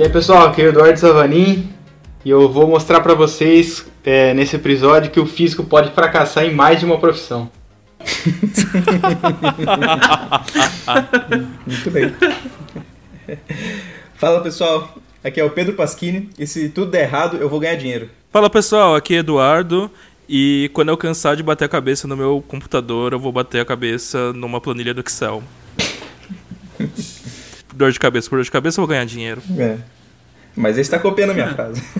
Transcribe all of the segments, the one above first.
E aí pessoal, aqui é o Eduardo Savanin e eu vou mostrar para vocês é, nesse episódio que o físico pode fracassar em mais de uma profissão. Muito bem. Fala pessoal, aqui é o Pedro Pasquini e se tudo der errado eu vou ganhar dinheiro. Fala pessoal, aqui é Eduardo e quando eu cansar de bater a cabeça no meu computador eu vou bater a cabeça numa planilha do Excel. dor de cabeça por dor de cabeça, eu vou ganhar dinheiro. É. Mas ele está copiando a minha frase.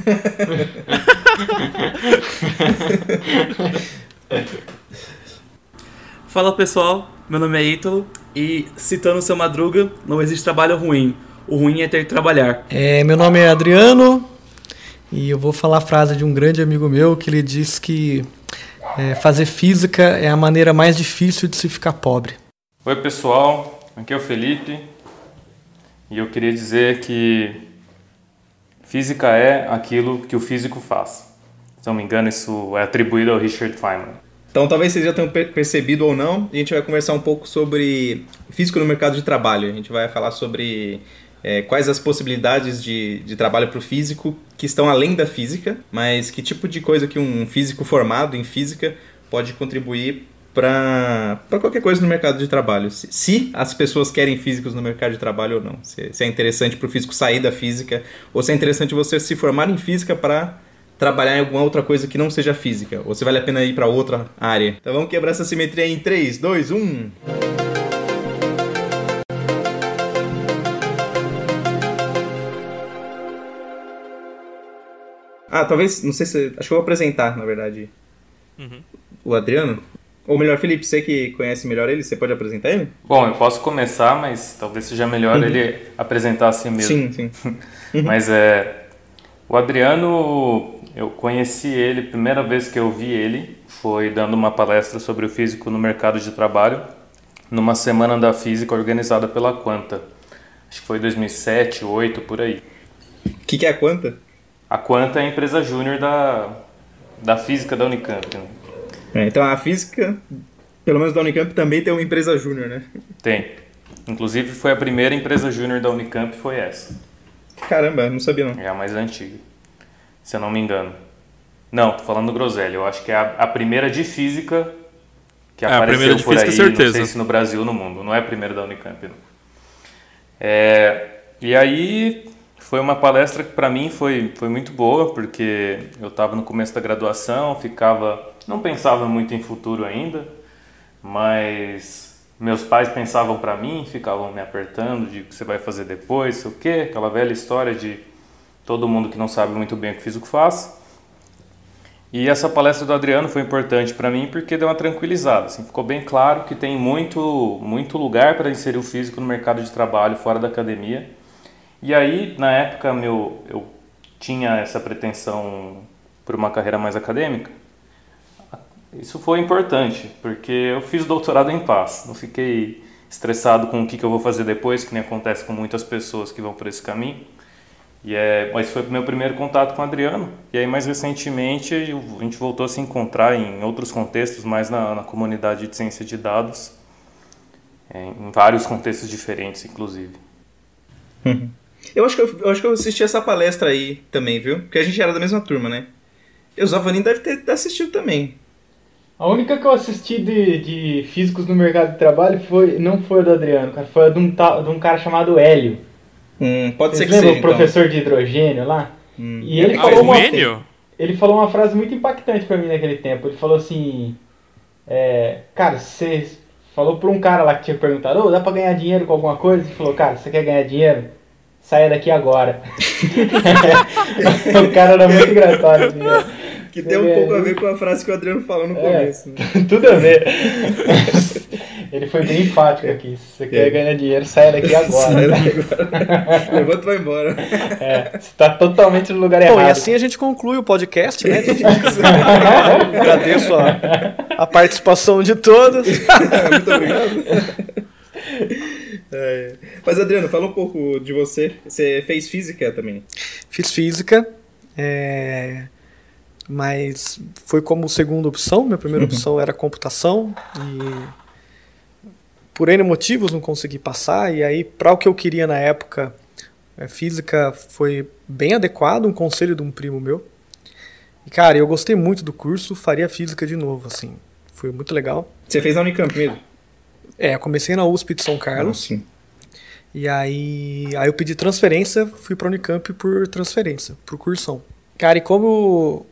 Fala pessoal, meu nome é Ítalo e citando o seu Madruga, não existe trabalho ruim. O ruim é ter que trabalhar. É, meu nome é Adriano e eu vou falar a frase de um grande amigo meu que ele diz que é, fazer física é a maneira mais difícil de se ficar pobre. Oi pessoal, aqui é o Felipe e eu queria dizer que física é aquilo que o físico faz. Se não me engano, isso é atribuído ao Richard Feynman. Então, talvez vocês já tenham percebido ou não, a gente vai conversar um pouco sobre físico no mercado de trabalho. A gente vai falar sobre é, quais as possibilidades de, de trabalho para o físico que estão além da física, mas que tipo de coisa que um físico formado em física pode contribuir para qualquer coisa no mercado de trabalho. Se, se, as pessoas querem físicos no mercado de trabalho ou não. Se, se é interessante para o físico sair da física, ou se é interessante você se formar em física para trabalhar em alguma outra coisa que não seja física, ou se vale a pena ir para outra área. Então vamos quebrar essa simetria em 3, 2, 1. Ah, talvez, não sei se. Acho que eu vou apresentar, na verdade. Uhum. O Adriano. Ou melhor, Felipe, você que conhece melhor ele, você pode apresentar ele? Bom, eu posso começar, mas talvez seja melhor uhum. ele apresentar assim mesmo. Sim, sim. Uhum. mas é. O Adriano, eu conheci ele, primeira vez que eu vi ele foi dando uma palestra sobre o físico no mercado de trabalho, numa semana da física organizada pela Quanta. Acho que foi 2007, 2008, por aí. O que, que é a Quanta? A Quanta é a empresa júnior da, da física da Unicamp. Né? É, então a física, pelo menos da Unicamp, também tem uma empresa júnior, né? Tem. Inclusive foi a primeira empresa júnior da Unicamp, foi essa. Caramba, não sabia não. É a mais antiga, se eu não me engano. Não, tô falando do Groselha. Eu acho que é a, a primeira de física que é, apareceu por física, aí, certeza. não sei se no Brasil ou no mundo. Não é a primeira da Unicamp, não. É, e aí foi uma palestra que para mim foi, foi muito boa, porque eu estava no começo da graduação, ficava não pensava muito em futuro ainda, mas meus pais pensavam para mim, ficavam me apertando de o que você vai fazer depois, sei o quê, aquela velha história de todo mundo que não sabe muito bem o que físico faz. E essa palestra do Adriano foi importante para mim porque deu uma tranquilizada, assim, ficou bem claro que tem muito muito lugar para inserir o físico no mercado de trabalho fora da academia. E aí, na época, meu eu tinha essa pretensão por uma carreira mais acadêmica. Isso foi importante, porque eu fiz doutorado em paz, não fiquei estressado com o que, que eu vou fazer depois, que nem acontece com muitas pessoas que vão por esse caminho. E é, mas foi o meu primeiro contato com o Adriano. E aí, mais recentemente, a gente voltou a se encontrar em outros contextos, mais na, na comunidade de ciência de dados, é, em vários contextos diferentes, inclusive. Eu acho, que eu, eu, acho que eu assisti essa palestra aí também, viu? Porque a gente era da mesma turma, né? E o Zavanin deve ter assistido também. A única que eu assisti de, de físicos no mercado de trabalho foi, não foi a do Adriano, cara, foi a de um, de um cara chamado Hélio. Hum, pode Vocês ser que seja. o então. professor de hidrogênio lá? Hum. E ele ah, falou uma, ele falou uma frase muito impactante para mim naquele tempo. Ele falou assim: é, Cara, você falou pra um cara lá que tinha perguntado: oh, dá pra ganhar dinheiro com alguma coisa? Ele falou: Cara, você quer ganhar dinheiro? Saia daqui agora. o cara era muito engraçado. Assim, né? Que tem um é, pouco a ver com a frase que o Adriano falou no é, começo. Né? Tudo a ver. Ele foi bem enfático aqui. Se você é. quer ganhar dinheiro, sai daqui agora. Sai daqui agora. Levanta e vai embora. É, você tá totalmente no lugar errado. Bom, e assim a gente conclui o podcast, né? Agradeço a, a participação de todos. Muito obrigado. É. Mas Adriano, fala um pouco de você. Você fez física também? Fiz física. É mas foi como segunda opção. Minha primeira uhum. opção era computação e por N motivos não consegui passar. E aí, para o que eu queria na época, A física foi bem adequado, um conselho de um primo meu. E, cara, eu gostei muito do curso, faria física de novo, assim. Foi muito legal. Você fez na Unicamp mesmo? É, comecei na USP de São Carlos. Ah, sim. E aí, aí eu pedi transferência, fui para Unicamp por transferência, por cursão. Cara, e como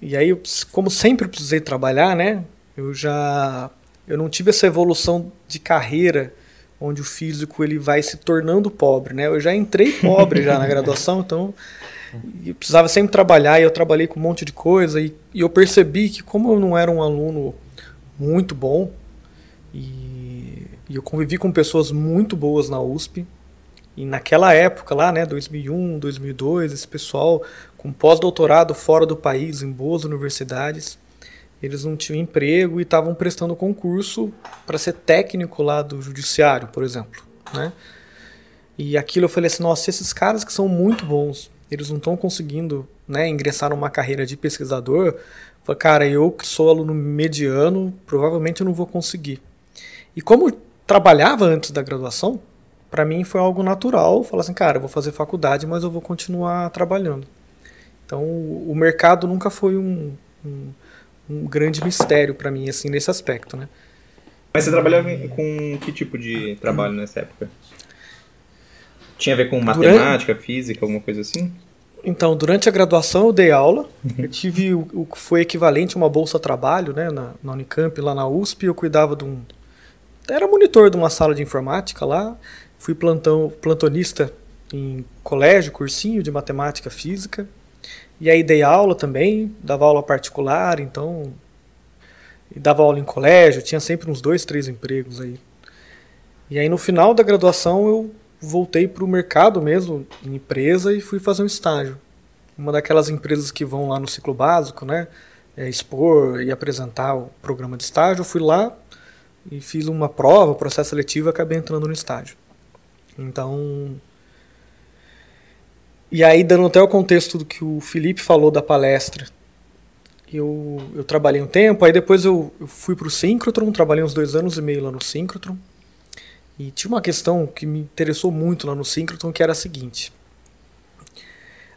e aí, como sempre precisei trabalhar, né? Eu já eu não tive essa evolução de carreira onde o físico ele vai se tornando pobre, né? Eu já entrei pobre já na graduação, então eu precisava sempre trabalhar e eu trabalhei com um monte de coisa e, e eu percebi que como eu não era um aluno muito bom e, e eu convivi com pessoas muito boas na USP e naquela época lá, né, 2001, 2002, esse pessoal com pós-doutorado fora do país em boas universidades eles não tinham emprego e estavam prestando concurso para ser técnico lá do judiciário, por exemplo, né? E aquilo eu falei assim, nossa, esses caras que são muito bons, eles não estão conseguindo, né, ingressar numa carreira de pesquisador. Falei, cara, eu que sou aluno mediano, provavelmente eu não vou conseguir. E como eu trabalhava antes da graduação, para mim foi algo natural, falar assim, cara, eu vou fazer faculdade, mas eu vou continuar trabalhando. Então, o mercado nunca foi um, um um grande mistério para mim, assim, nesse aspecto, né? Mas você trabalhava com que tipo de trabalho nessa época? Tinha a ver com matemática, durante... física, alguma coisa assim? Então, durante a graduação eu dei aula. Uhum. Eu tive o que foi equivalente a uma bolsa trabalho, né, na, na Unicamp, lá na USP. Eu cuidava de um. Era monitor de uma sala de informática lá. Fui plantão, plantonista em colégio, cursinho de matemática, física. E aí dei aula também, dava aula particular, então. E dava aula em colégio, tinha sempre uns dois, três empregos aí. E aí no final da graduação eu voltei para o mercado mesmo, em empresa, e fui fazer um estágio. Uma daquelas empresas que vão lá no ciclo básico, né? É, expor e apresentar o programa de estágio. Eu fui lá e fiz uma prova, processo seletivo, e acabei entrando no estágio. Então, e aí, dando até o contexto do que o Felipe falou da palestra, eu, eu trabalhei um tempo, aí depois eu, eu fui para o Synchrotron, trabalhei uns dois anos e meio lá no Synchrotron. E tinha uma questão que me interessou muito lá no Synchrotron, que era a seguinte.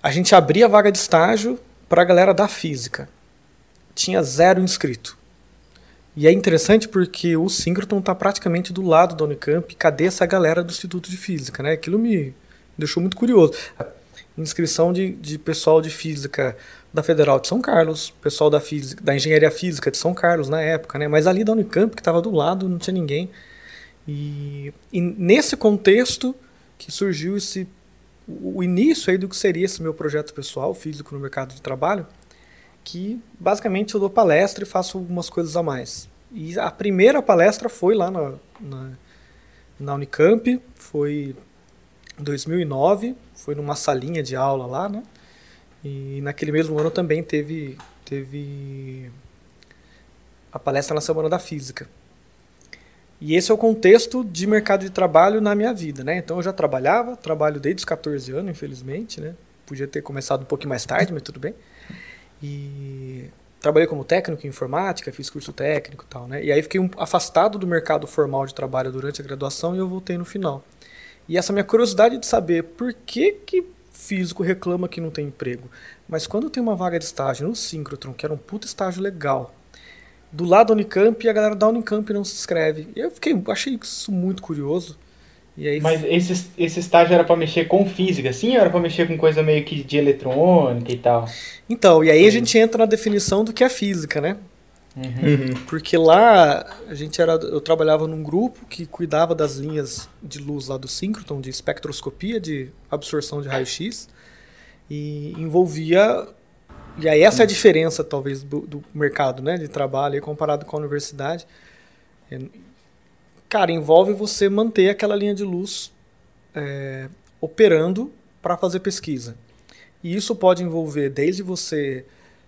A gente abria a vaga de estágio para a galera da física. Tinha zero inscrito. E é interessante porque o Synchrotron está praticamente do lado da Unicamp. Cadê essa galera do Instituto de Física? Né? Aquilo me deixou muito curioso inscrição de, de pessoal de física da Federal de São Carlos, pessoal da, física, da engenharia física de São Carlos na época, né? Mas ali da Unicamp, que estava do lado, não tinha ninguém. E, e, nesse contexto que surgiu esse o início aí do que seria esse meu projeto pessoal, físico no mercado de trabalho, que basicamente eu dou palestra e faço algumas coisas a mais. E a primeira palestra foi lá na, na, na Unicamp, foi 2009, foi numa salinha de aula lá, né? E naquele mesmo ano também teve, teve a palestra na Semana da Física. E esse é o contexto de mercado de trabalho na minha vida, né? Então eu já trabalhava, trabalho desde os 14 anos, infelizmente, né? Podia ter começado um pouquinho mais tarde, mas tudo bem. E trabalhei como técnico em informática, fiz curso técnico e tal, né? E aí fiquei um, afastado do mercado formal de trabalho durante a graduação e eu voltei no final. E essa minha curiosidade de saber por que, que físico reclama que não tem emprego. Mas quando tem uma vaga de estágio no Synchrotron, que era um puta estágio legal, do lado da Unicamp, a galera da Unicamp não se inscreve. Eu fiquei, achei isso muito curioso. Aí... Mas esse, esse estágio era para mexer com física, sim? Ou era para mexer com coisa meio que de eletrônica e tal? Então, e aí a gente entra na definição do que é física, né? Uhum. Porque lá a gente era, eu trabalhava num grupo que cuidava das linhas de luz lá do síncroton, de espectroscopia, de absorção de raio-x, e envolvia. E aí essa é a diferença, talvez, do, do mercado né, de trabalho comparado com a universidade. É, cara, envolve você manter aquela linha de luz é, operando para fazer pesquisa. E isso pode envolver desde você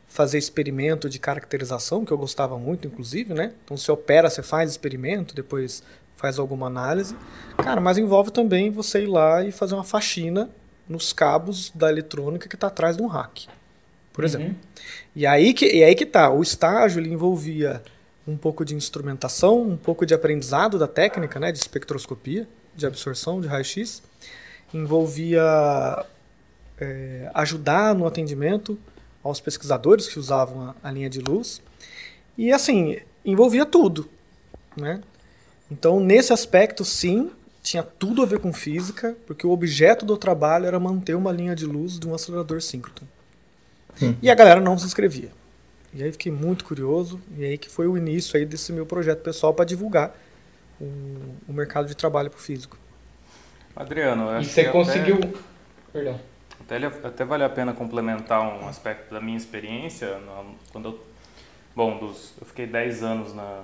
fazer experimento de caracterização, que eu gostava muito, inclusive, né? Então você opera, você faz experimento, depois faz alguma análise. Cara, mas envolve também você ir lá e fazer uma faxina nos cabos da eletrônica que está atrás de um rack, por exemplo. Uhum. E aí que e aí que tá, o estágio ele envolvia um pouco de instrumentação, um pouco de aprendizado da técnica, né, de espectroscopia, de absorção de raio-x. envolvia é, ajudar no atendimento aos pesquisadores que usavam a, a, linha de luz. E assim, envolvia tudo. Né? Então, nesse aspecto, sim, tinha tudo a ver com física, porque o objeto do trabalho era manter uma linha de luz de um acelerador síncrono. E a galera não se inscrevia. E aí fiquei muito curioso, e aí que foi o início aí desse meu projeto pessoal para divulgar o, o, mercado de trabalho para o físico. Adriano, acho e você conseguiu... Até, Perdão. Até, até vale a pena complementar um aspecto da minha experiência. Quando eu, bom, dos, eu fiquei 10 anos na,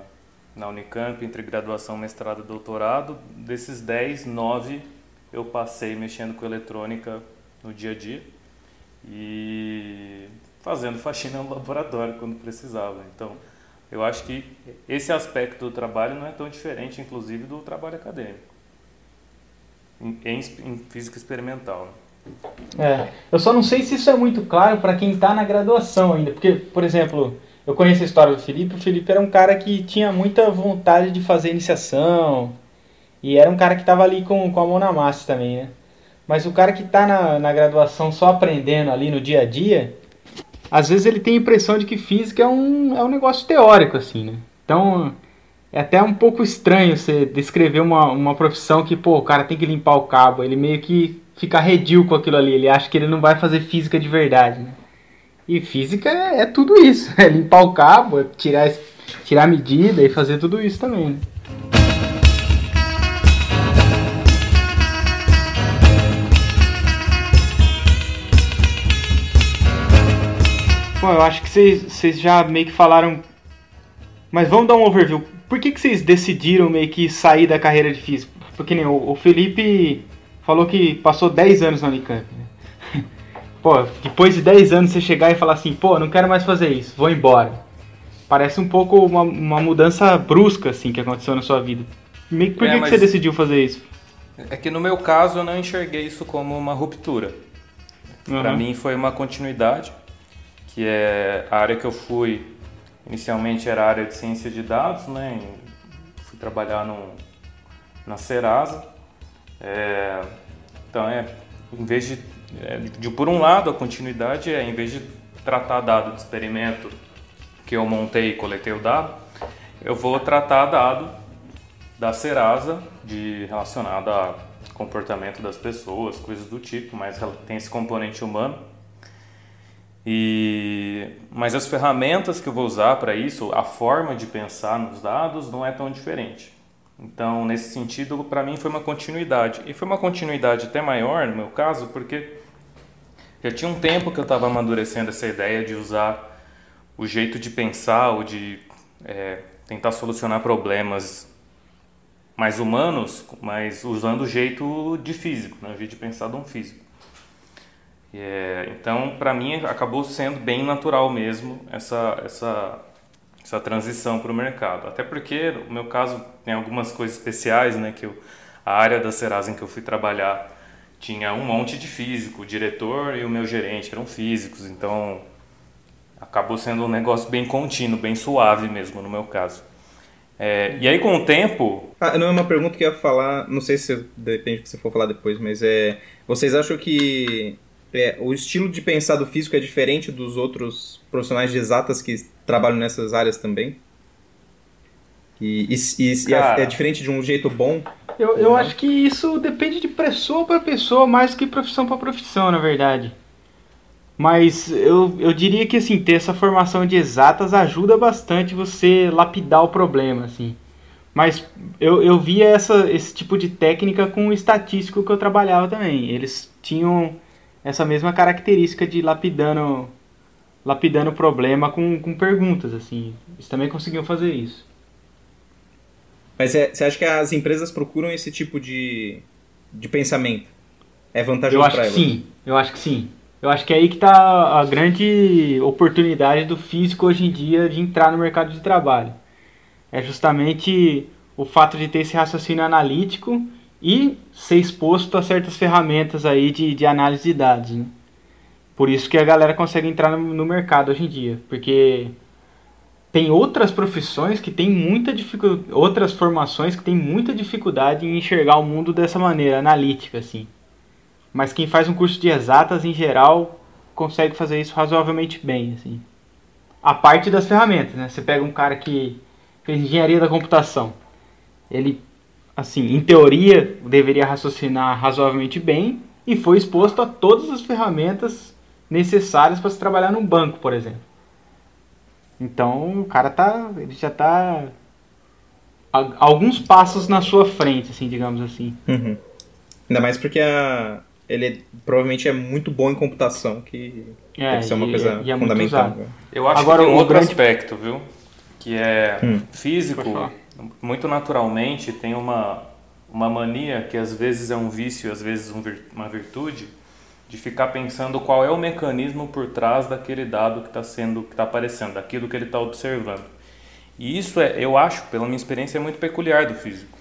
na Unicamp, entre graduação, mestrado e doutorado. Desses 10, 9 eu passei mexendo com eletrônica no dia a dia. E fazendo faxina no laboratório quando precisava. Então, eu acho que esse aspecto do trabalho não é tão diferente, inclusive, do trabalho acadêmico, em, em física experimental. Né? É, eu só não sei se isso é muito claro para quem está na graduação ainda, porque, por exemplo, eu conheço a história do Felipe. O Felipe era um cara que tinha muita vontade de fazer iniciação e era um cara que estava ali com, com a mão na massa também, né? Mas o cara que está na, na graduação só aprendendo ali no dia a dia, às vezes ele tem a impressão de que física é um, é um negócio teórico, assim, né? Então, é até um pouco estranho você descrever uma, uma profissão que, pô, o cara tem que limpar o cabo. Ele meio que fica redil com aquilo ali. Ele acha que ele não vai fazer física de verdade, né? E física é, é tudo isso. É limpar o cabo, é tirar, tirar a medida e fazer tudo isso também, né? Bom, eu acho que vocês já meio que falaram. Mas vamos dar um overview. Por que, que vocês decidiram meio que sair da carreira de físico? Porque nem o, o Felipe falou que passou 10 anos na Unicamp. Né? Pô, depois de 10 anos você chegar e falar assim, pô, não quero mais fazer isso, vou embora. Parece um pouco uma, uma mudança brusca, assim, que aconteceu na sua vida. Por é, que, que você decidiu fazer isso? É que no meu caso eu não enxerguei isso como uma ruptura. Uhum. Para mim foi uma continuidade que é a área que eu fui inicialmente era a área de ciência de dados, né? Fui trabalhar no, na Serasa. É, então é, em vez de, é, de, por um lado a continuidade é em vez de tratar dado de experimento que eu montei e coletei o dado, eu vou tratar dado da Serasa de relacionado a comportamento das pessoas, coisas do tipo, mas tem esse componente humano. E, mas as ferramentas que eu vou usar para isso, a forma de pensar nos dados não é tão diferente. Então, nesse sentido, para mim foi uma continuidade. E foi uma continuidade até maior, no meu caso, porque já tinha um tempo que eu estava amadurecendo essa ideia de usar o jeito de pensar ou de é, tentar solucionar problemas mais humanos, mas usando o jeito de físico, né? o jeito de pensar de um físico. É, então, para mim, acabou sendo bem natural mesmo essa, essa, essa transição para o mercado. Até porque, no meu caso, tem algumas coisas especiais, né? Que eu, a área da Serasa em que eu fui trabalhar tinha um monte de físico, o diretor e o meu gerente eram físicos, então acabou sendo um negócio bem contínuo, bem suave mesmo no meu caso. É, e aí com o tempo. Ah, não é uma pergunta que eu ia falar, não sei se depende do que você for falar depois, mas é. Vocês acham que é, o estilo de pensar do físico é diferente dos outros profissionais de exatas que trabalham nessas áreas também? E, e, e é, é, diferente de um jeito bom? Eu, eu acho que isso depende de pessoa para pessoa mais que profissão para profissão, na verdade. Mas eu, eu diria que assim, ter essa formação de exatas ajuda bastante você lapidar o problema, assim. Mas eu, eu via essa, esse tipo de técnica com o estatístico que eu trabalhava também. Eles tinham essa mesma característica de lapidando lapidando o problema com, com perguntas, assim. Eles também conseguiam fazer isso. Mas você acha que as empresas procuram esse tipo de, de pensamento? É vantajoso para elas? Sim, eu acho que sim. Eu acho que é aí que está a grande oportunidade do físico hoje em dia de entrar no mercado de trabalho. É justamente o fato de ter esse raciocínio analítico e ser exposto a certas ferramentas aí de, de análise de dados. Né? Por isso que a galera consegue entrar no, no mercado hoje em dia, porque tem outras profissões que tem muita dificuldade, outras formações que tem muita dificuldade em enxergar o mundo dessa maneira analítica, assim. mas quem faz um curso de exatas, em geral, consegue fazer isso razoavelmente bem, assim. A parte das ferramentas, né? Você pega um cara que fez engenharia da computação, ele, assim, em teoria, deveria raciocinar razoavelmente bem e foi exposto a todas as ferramentas necessárias para se trabalhar num banco, por exemplo. Então, o cara tá, ele já tá alguns passos na sua frente, assim, digamos assim. Uhum. Ainda mais porque a, ele provavelmente é muito bom em computação, que é, deve ser uma e, coisa e é fundamental. Né? Eu acho Agora, que tem um outro grande... aspecto, viu? Que é hum. físico, muito naturalmente tem uma, uma mania que às vezes é um vício, às vezes um, uma virtude, de ficar pensando qual é o mecanismo por trás daquele dado que está sendo, que está aparecendo, daquilo que ele está observando. E isso é, eu acho, pela minha experiência, é muito peculiar do físico.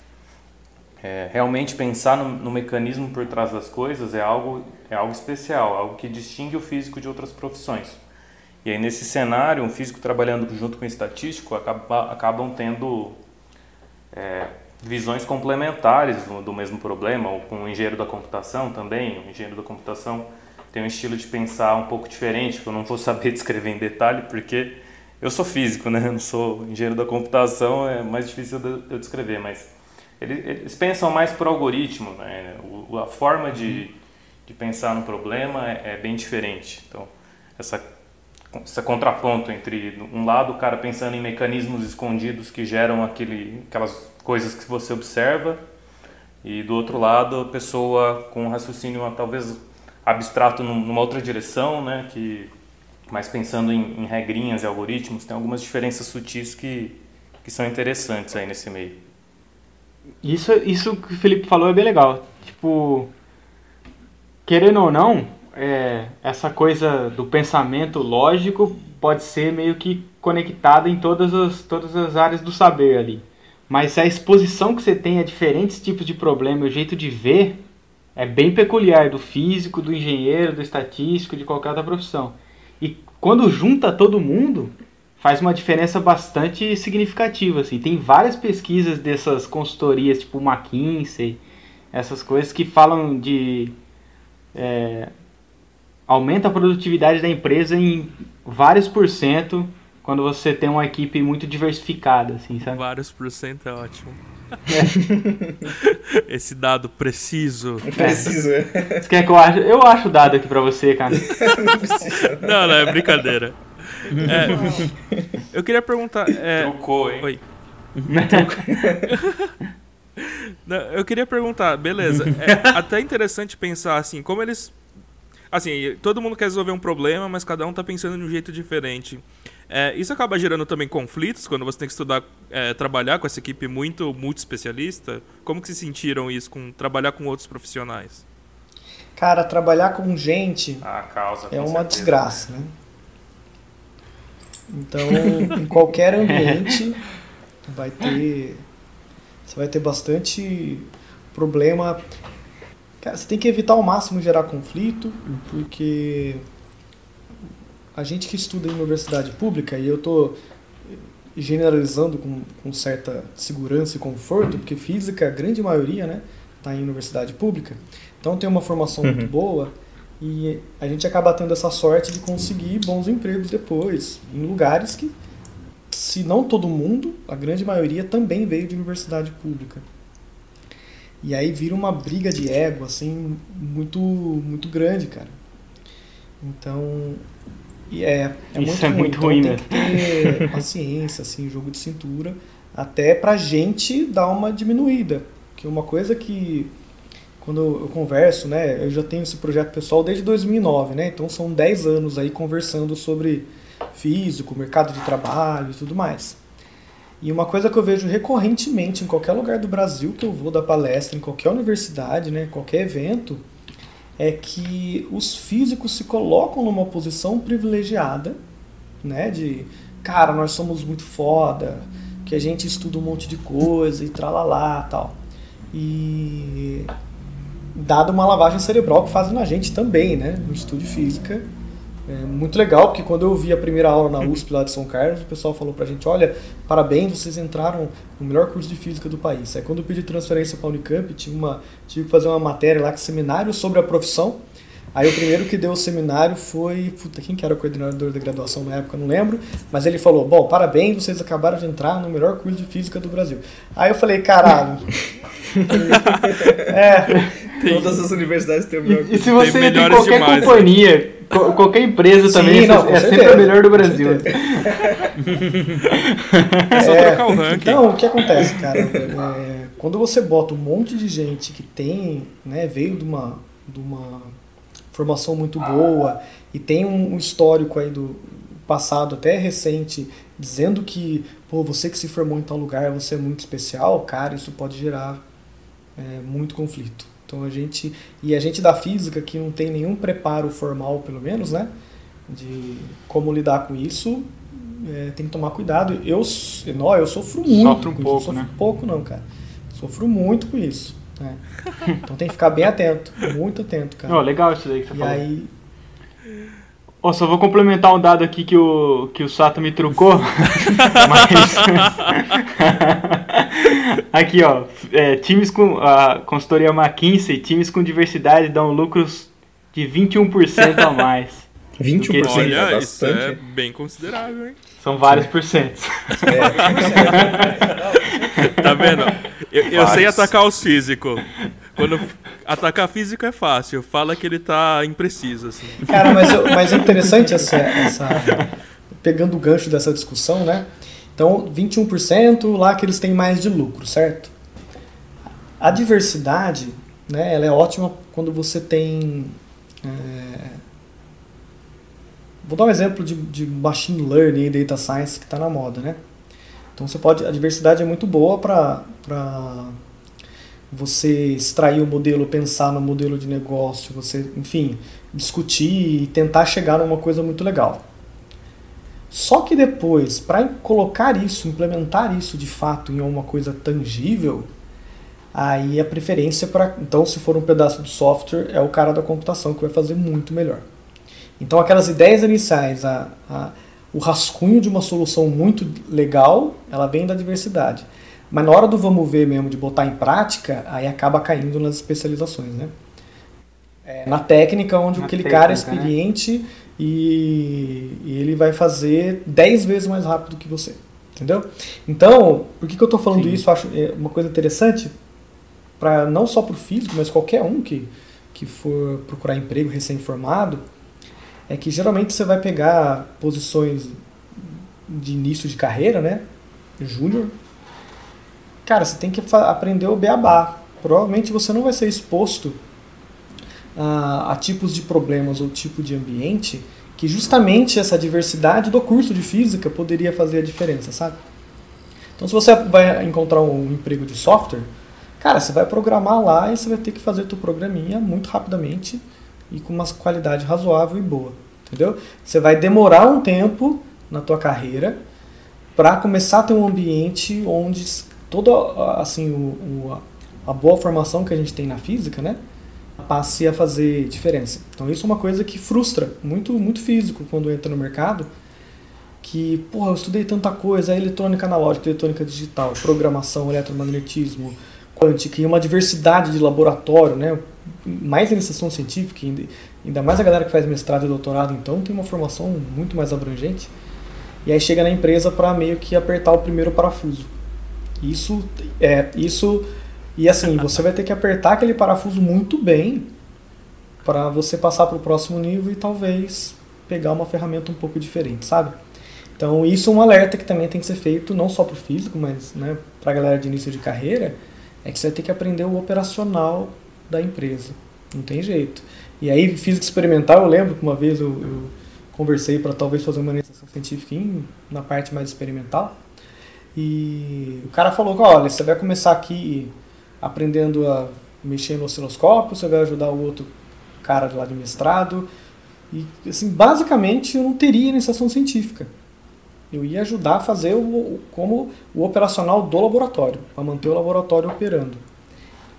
É, realmente pensar no, no, mecanismo por trás das coisas é algo, é algo especial, algo que distingue o físico de outras profissões. E aí nesse cenário, um físico trabalhando junto com um estatístico acaba, acabam tendo é, visões complementares do, do, mesmo problema, ou com o engenheiro da computação também. O engenheiro da computação tem um estilo de pensar um pouco diferente, que eu não vou saber descrever em detalhe, porque eu sou físico, né? Eu não sou engenheiro da computação, é mais difícil de eu descrever, mas eles pensam mais por algoritmo, né? O, a forma de, de pensar no problema é, é bem diferente. Então, essa, esse contraponto entre, um lado, o cara pensando em mecanismos escondidos que geram aquele, aquelas coisas que você observa, e do outro lado, a pessoa com um raciocínio talvez abstrato numa outra direção, né? Que, mais pensando em, em regrinhas e algoritmos, tem algumas diferenças sutis que, que são interessantes aí nesse meio. Isso, isso que o Felipe falou é bem legal. Tipo, querendo ou não, é, essa coisa do pensamento lógico pode ser meio que conectada em todas as, todas as áreas do saber ali. Mas a exposição que você tem a diferentes tipos de problema, o jeito de ver, é bem peculiar do físico, do engenheiro, do estatístico, de qualquer outra profissão. E quando junta todo mundo, faz uma diferença bastante significativa. Assim. Tem várias pesquisas dessas consultorias, tipo McKinsey, essas coisas que falam de. É, aumenta a produtividade da empresa em vários por cento quando você tem uma equipe muito diversificada, assim, sabe? Vários por cento é ótimo. É. Esse dado preciso. Preciso, é. Você quer que eu acho? Eu acho dado aqui pra você, cara. não precisa. Não, não, é brincadeira. É, eu queria perguntar. É, Trocou, hein? Oi. Não, eu queria perguntar, beleza. É até interessante pensar assim, como eles. Assim, todo mundo quer resolver um problema, mas cada um está pensando de um jeito diferente. É, isso acaba gerando também conflitos quando você tem que estudar, é, trabalhar com essa equipe muito multi-especialista? Como que se sentiram isso, com trabalhar com outros profissionais? Cara, trabalhar com gente causa, é uma certeza. desgraça, né? Então, em qualquer ambiente vai ter você vai ter bastante problema. Cara, você tem que evitar ao máximo gerar conflito, porque a gente que estuda em universidade pública, e eu estou generalizando com, com certa segurança e conforto, porque física, a grande maioria, né, está em universidade pública, então tem uma formação uhum. muito boa, e a gente acaba tendo essa sorte de conseguir bons empregos depois, em lugares que, se não todo mundo, a grande maioria também veio de universidade pública. E aí vira uma briga de ego, assim, muito, muito grande, cara. Então, e é, é Isso muito é ruim. muito então, ruim, tem que ter paciência, assim, jogo de cintura, até pra gente dar uma diminuída. Que uma coisa que quando eu converso, né, eu já tenho esse projeto pessoal desde 2009, né, então são 10 anos aí conversando sobre físico, mercado de trabalho e tudo mais. E uma coisa que eu vejo recorrentemente em qualquer lugar do Brasil que eu vou dar palestra, em qualquer universidade, né, qualquer evento, é que os físicos se colocam numa posição privilegiada, né, de cara, nós somos muito foda, que a gente estuda um monte de coisa e tralalá tal. E dado uma lavagem cerebral que fazem na gente também, né? No estudo de física, é muito legal, porque quando eu vi a primeira aula na USP lá de São Carlos, o pessoal falou pra gente, olha, parabéns, vocês entraram no melhor curso de física do país. Aí quando eu pedi transferência para a Unicamp, tive, uma, tive que fazer uma matéria lá, seminário sobre a profissão. Aí o primeiro que deu o seminário foi, puta, quem que era o coordenador da graduação na época, não lembro, mas ele falou, bom, parabéns, vocês acabaram de entrar no melhor curso de física do Brasil. Aí eu falei, caralho... é... Todas as universidades têm o melhor curso. E se você tem qualquer demais, companhia... Né? qualquer empresa também Sim, não, é sempre a melhor do Brasil. é só trocar o ranking. Então, o que acontece, cara? É, quando você bota um monte de gente que tem, né, veio de uma, de uma formação muito boa e tem um, um histórico aí do passado até recente dizendo que, pô, você que se formou em tal lugar, você é muito especial, cara, isso pode gerar é, muito conflito. Então a gente e a gente da física que não tem nenhum preparo formal, pelo menos, né, de como lidar com isso, é, tem que tomar cuidado. Eu, não, eu sofro muito. Sofre um pouco, isso. né? Sofro pouco não, cara. Sofro muito com isso. Né? Então tem que ficar bem atento, muito atento, cara. Oh, legal isso daí que você e falou. Aí, Oh, só vou complementar um dado aqui que o, que o Sato me trucou. Mas... aqui, ó. É, times com. A consultoria McKinsey, times com diversidade dão lucros de 21% a mais. 21%? Olha, é isso é bem considerável, hein? São vários porcentos. É. tá vendo? Eu, eu sei atacar os físicos. Quando atacar físico é fácil, fala que ele tá impreciso, assim. Cara, mas, mas é interessante essa, essa. Pegando o gancho dessa discussão, né? Então, 21% lá que eles têm mais de lucro, certo? A diversidade, né, ela é ótima quando você tem. É... Vou dar um exemplo de, de machine learning e data science que está na moda, né? Então você pode, a diversidade é muito boa para você extrair o modelo, pensar no modelo de negócio, você, enfim, discutir e tentar chegar numa coisa muito legal. Só que depois, para colocar isso, implementar isso de fato em uma coisa tangível, aí a preferência para, então se for um pedaço de software, é o cara da computação que vai fazer muito melhor. Então aquelas ideias iniciais, a, a, o rascunho de uma solução muito legal, ela vem da diversidade. Mas na hora do vamos ver mesmo, de botar em prática, aí acaba caindo nas especializações, né? É, na técnica, onde na aquele técnica, cara é né? experiente né? E, e, ele vai fazer 10 vezes mais rápido que você. Entendeu? Então, por que, que eu estou falando Sim. isso? Acho é uma coisa interessante, para não só para o físico, mas qualquer um que, que for procurar emprego recém-formado, é que geralmente você vai pegar posições de início de carreira, né? Júnior, cara, você tem que aprender o beabá. Provavelmente você não vai ser exposto a, a tipos de problemas ou tipo de ambiente que justamente essa diversidade do curso de física poderia fazer a diferença, sabe? Então, se você vai encontrar um emprego de software, cara, você vai programar lá e você vai ter que fazer teu programinha muito rapidamente e com uma qualidade razoável e boa, entendeu? Você vai demorar um tempo na tua carreira para começar a ter um ambiente onde toda assim o, o, a boa formação que a gente tem na física, né, passe a fazer diferença. Então isso é uma coisa que frustra muito muito físico quando entra no mercado, que, porra, eu estudei tanta coisa, eletrônica analógica, eletrônica digital, programação, eletromagnetismo, quântica, e uma diversidade de laboratório, né, mais iniciação científica, ainda mais a galera que faz mestrado e doutorado, então tem uma formação muito mais abrangente. E aí chega na empresa para meio que apertar o primeiro parafuso. Isso é isso e assim você vai ter que apertar aquele parafuso muito bem para você passar para o próximo nível e talvez pegar uma ferramenta um pouco diferente, sabe? Então isso é um alerta que também tem que ser feito não só para o físico, mas né, para a galera de início de carreira, é que você vai ter que aprender o operacional da empresa. Não tem jeito. E aí física experimental, eu lembro que uma vez eu, eu conversei para talvez fazer uma iniciação científica em, na parte mais experimental. E o cara falou: olha, você vai começar aqui aprendendo a mexer no osciloscópio, você vai ajudar o outro cara lá de mestrado. E, assim, basicamente, eu não teria iniciação científica. Eu ia ajudar a fazer o, como o operacional do laboratório, para manter o laboratório operando.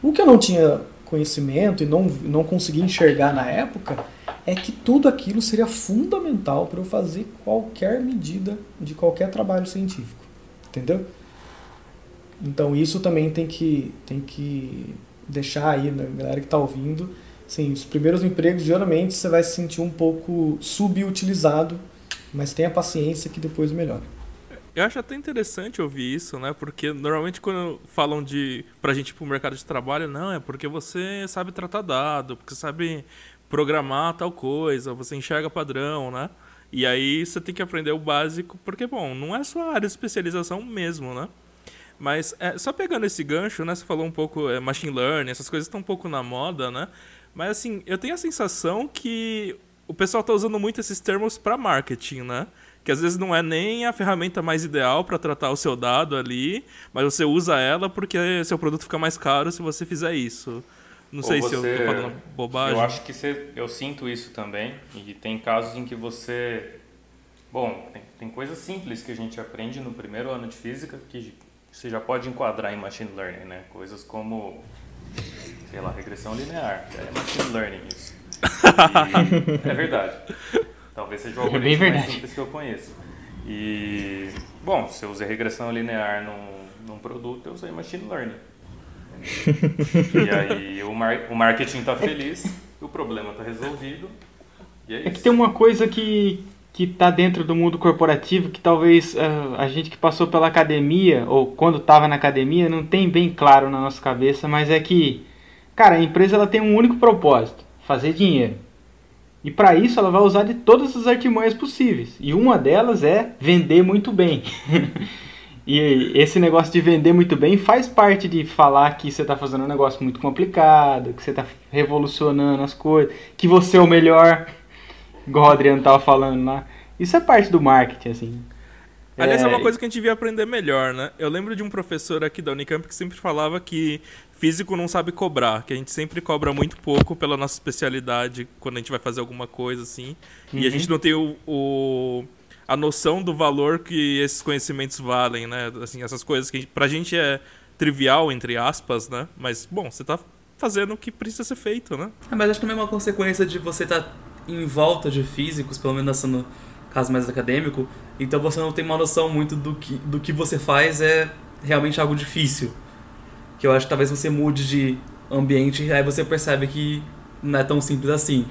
O que eu não tinha conhecimento e não, não conseguia enxergar na época é que tudo aquilo seria fundamental para eu fazer qualquer medida de qualquer trabalho científico. Entendeu? Então isso também tem que, tem que deixar aí, né, galera que está ouvindo, sim, os primeiros empregos, geralmente você vai se sentir um pouco subutilizado, mas tenha paciência que depois melhora. Eu acho até interessante ouvir isso, né? Porque normalmente quando falam de pra gente ir pro mercado de trabalho, não, é porque você sabe tratar dado, porque sabe programar tal coisa, você enxerga padrão, né? E aí você tem que aprender o básico, porque, bom, não é sua área de especialização mesmo, né? Mas é, só pegando esse gancho, né? Você falou um pouco é, machine learning, essas coisas estão um pouco na moda, né? Mas assim, eu tenho a sensação que o pessoal está usando muito esses termos para marketing, né? Que às vezes não é nem a ferramenta mais ideal para tratar o seu dado ali, mas você usa ela porque seu produto fica mais caro se você fizer isso. Não sei você, se eu estou falando bobagem. Eu acho que você, eu sinto isso também. E tem casos em que você. Bom, tem, tem coisas simples que a gente aprende no primeiro ano de física que você já pode enquadrar em machine learning, né? Coisas como, sei lá, regressão linear. É machine learning isso. E, é verdade. Talvez seja o é algoritmo é mais simples que eu conheço. E, bom, se eu usei regressão linear num, num produto, eu usei machine learning. e aí o, mar, o marketing está feliz, o problema está resolvido. É, é que tem uma coisa que, que está dentro do mundo corporativo que talvez uh, a gente que passou pela academia ou quando estava na academia não tem bem claro na nossa cabeça, mas é que, cara, a empresa ela tem um único propósito: fazer dinheiro. E para isso ela vai usar de todas as artimanhas possíveis. E uma delas é vender muito bem. e esse negócio de vender muito bem faz parte de falar que você está fazendo um negócio muito complicado, que você está revolucionando as coisas, que você é o melhor igual o Adriano tava falando lá. Isso é parte do marketing, assim. Aliás, é... é uma coisa que a gente devia aprender melhor, né? Eu lembro de um professor aqui da Unicamp que sempre falava que físico não sabe cobrar, que a gente sempre cobra muito pouco pela nossa especialidade quando a gente vai fazer alguma coisa assim. Uhum. E a gente não tem o, o, a noção do valor que esses conhecimentos valem, né? Assim, essas coisas que pra gente é trivial, entre aspas, né? Mas, bom, você tá fazendo o que precisa ser feito, né? É, mas acho que também é uma consequência de você estar tá em volta de físicos, pelo menos no caso mais acadêmico, então você não tem uma noção muito do que, do que você faz é realmente algo difícil. Que eu acho que talvez você mude de ambiente e aí você percebe que não é tão simples assim.